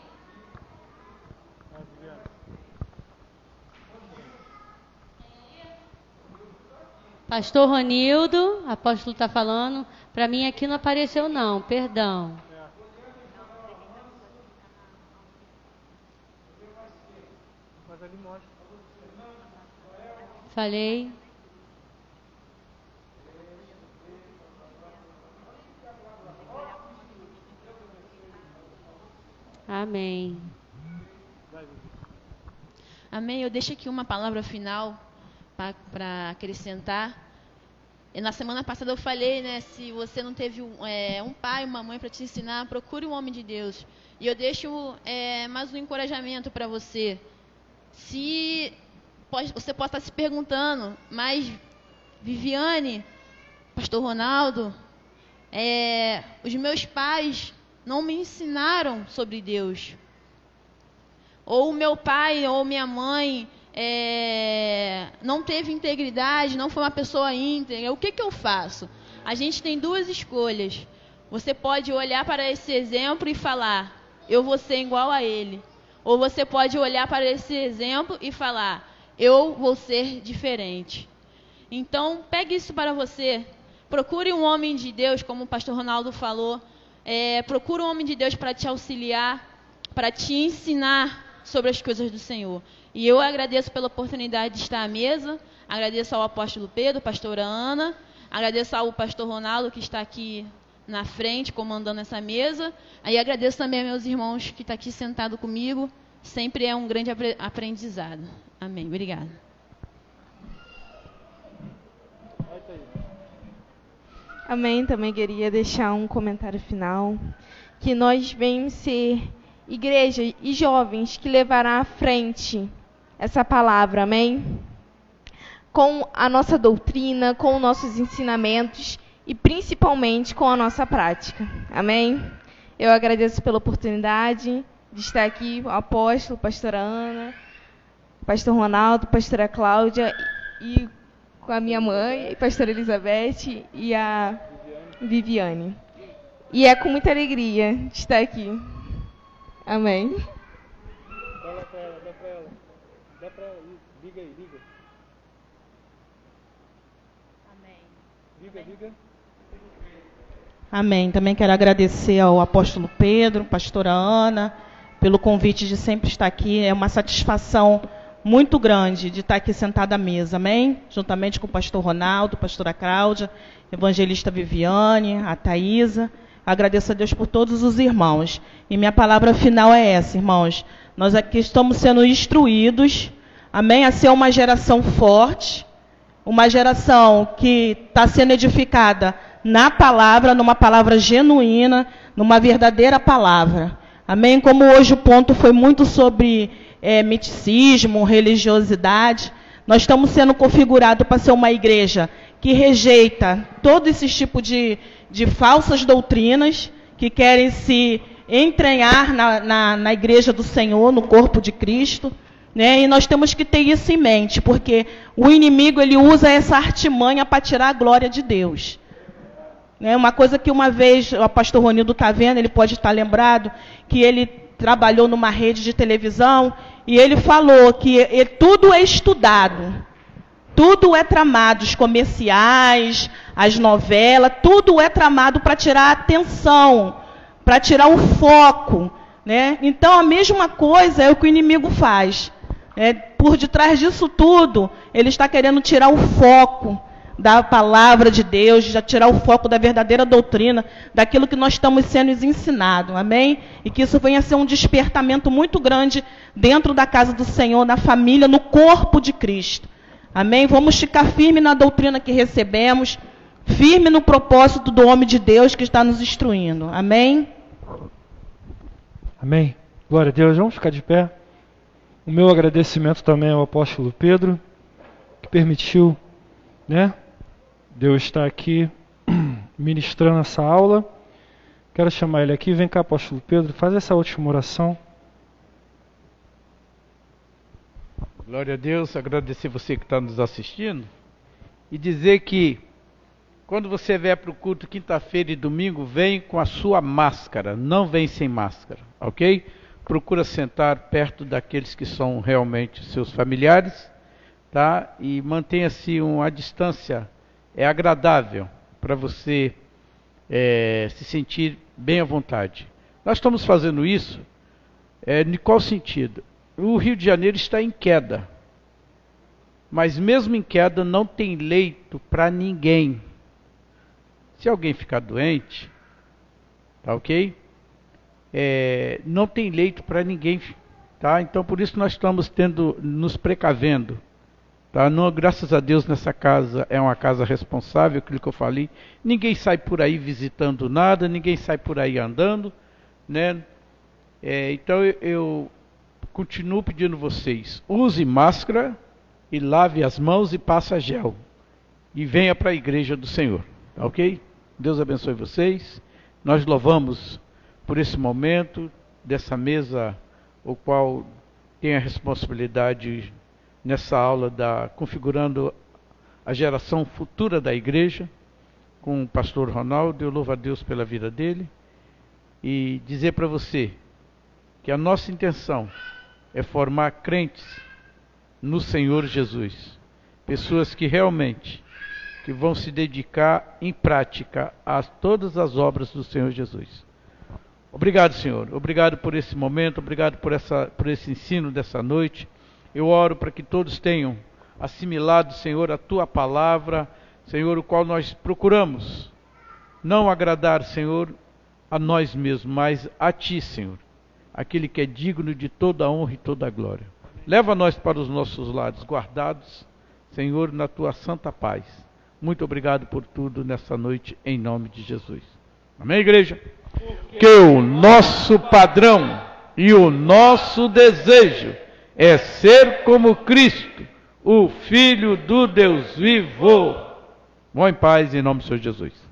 [SPEAKER 3] Pastor Ronildo, apóstolo está falando. Para mim aqui não apareceu não, perdão. Falei. Amém.
[SPEAKER 7] Amém. Eu deixo aqui uma palavra final para acrescentar. Na semana passada eu falei, né, se você não teve um, é, um pai, uma mãe para te ensinar, procure um homem de Deus. E eu deixo é, mais um encorajamento para você. Se pode, você pode estar se perguntando, mas Viviane, Pastor Ronaldo, é, os meus pais não me ensinaram sobre Deus. Ou meu pai ou minha mãe é, não teve integridade, não foi uma pessoa íntegra. O que, que eu faço? A gente tem duas escolhas. Você pode olhar para esse exemplo e falar: eu vou ser igual a ele. Ou você pode olhar para esse exemplo e falar: eu vou ser diferente. Então, pegue isso para você. Procure um homem de Deus, como o pastor Ronaldo falou. É, procure um homem de Deus para te auxiliar, para te ensinar sobre as coisas do Senhor. E eu agradeço pela oportunidade de estar à mesa. Agradeço ao apóstolo Pedro, pastora Ana. Agradeço ao pastor Ronaldo, que está aqui na frente, comandando essa mesa. Aí agradeço também a meus irmãos que estão aqui sentado comigo. Sempre é um grande aprendizado. Amém. Obrigada.
[SPEAKER 4] Amém. Também queria deixar um comentário final. Que nós venhamos ser igreja e jovens que levará à frente essa palavra. Amém com a nossa doutrina, com os nossos ensinamentos e principalmente com a nossa prática. Amém? Eu agradeço pela oportunidade de estar aqui, o apóstolo, pastora Ana, pastor Ronaldo, pastora Cláudia e com a minha mãe, pastora Elizabeth e a Viviane. E é com muita alegria de estar aqui. Amém. Dá para ela, dá para ela. Dá para ela. Liga aí, liga.
[SPEAKER 5] Diga, diga. Amém. Também quero agradecer ao apóstolo Pedro, pastora Ana, pelo convite de sempre estar aqui. É uma satisfação muito grande de estar aqui sentada à mesa, amém? Juntamente com o pastor Ronaldo, pastora Cláudia, evangelista Viviane, a Thaisa. Agradeço a Deus por todos os irmãos. E minha palavra final é essa, irmãos. Nós aqui estamos sendo instruídos, amém? A ser uma geração forte, uma geração que está sendo edificada na palavra, numa palavra genuína, numa verdadeira palavra. Amém? Como hoje o ponto foi muito sobre é, miticismo, religiosidade, nós estamos sendo configurados para ser uma igreja que rejeita todo esse tipo de, de falsas doutrinas que querem se entranhar na, na, na igreja do Senhor, no corpo de Cristo. Né? E nós temos que ter isso em mente, porque o inimigo ele usa essa artimanha para tirar a glória de Deus. Né? Uma coisa que uma vez o pastor Ronildo está vendo, ele pode estar lembrado, que ele trabalhou numa rede de televisão e ele falou que tudo é estudado, tudo é tramado, os comerciais, as novelas, tudo é tramado para tirar a atenção, para tirar o foco. Né? Então a mesma coisa é o que o inimigo faz. É, por detrás disso tudo, ele está querendo tirar o foco da palavra de Deus, já tirar o foco da verdadeira doutrina, daquilo que nós estamos sendo ensinados, amém? E que isso venha a ser um despertamento muito grande dentro da casa do Senhor, na família, no corpo de Cristo, amém? Vamos ficar firme na doutrina que recebemos, firme no propósito do homem de Deus que está nos instruindo, amém?
[SPEAKER 2] Amém? Glória a Deus, vamos ficar de pé. O meu agradecimento também ao apóstolo Pedro, que permitiu, né, Deus estar aqui ministrando essa aula. Quero chamar ele aqui. Vem cá, apóstolo Pedro, faz essa última oração.
[SPEAKER 6] Glória a Deus, agradecer você que está nos assistindo e dizer que quando você vier para o culto quinta-feira e domingo, vem com a sua máscara, não vem sem máscara, ok? procura sentar perto daqueles que são realmente seus familiares, tá? E mantenha-se uma distância é agradável para você é, se sentir bem à vontade. Nós estamos fazendo isso é, em qual sentido? O Rio de Janeiro está em queda, mas mesmo em queda não tem leito para ninguém. Se alguém ficar doente, tá ok? é, não tem leito para ninguém, tá? Então por isso nós estamos tendo, nos precavendo, tá? Não, graças a Deus nessa casa é uma casa responsável, aquilo que eu falei. Ninguém sai por aí visitando nada, ninguém sai por aí andando, né? É, então eu, eu continuo pedindo vocês, use máscara e lave as mãos e passa gel e venha para a igreja do Senhor, tá ok? Deus abençoe vocês. Nós louvamos por esse momento, dessa mesa, o qual tem a responsabilidade nessa aula da configurando a geração futura da igreja, com o pastor Ronaldo. Eu louvo a Deus pela vida dele e dizer para você que a nossa intenção é formar crentes no Senhor Jesus, pessoas que realmente que vão se dedicar em prática a todas as obras do Senhor Jesus. Obrigado, Senhor. Obrigado por esse momento, obrigado por, essa, por esse ensino dessa noite. Eu oro para que todos tenham assimilado, Senhor, a tua palavra, Senhor, o qual nós procuramos não agradar, Senhor, a nós mesmos, mas a ti, Senhor, aquele que é digno de toda a honra e toda a glória. Leva nós para os nossos lados, guardados, Senhor, na tua santa paz. Muito obrigado por tudo nessa noite, em nome de Jesus. Amém, igreja? Que o nosso padrão e o nosso desejo é ser como Cristo, o Filho do Deus vivo. Bom em paz, em nome do Senhor Jesus.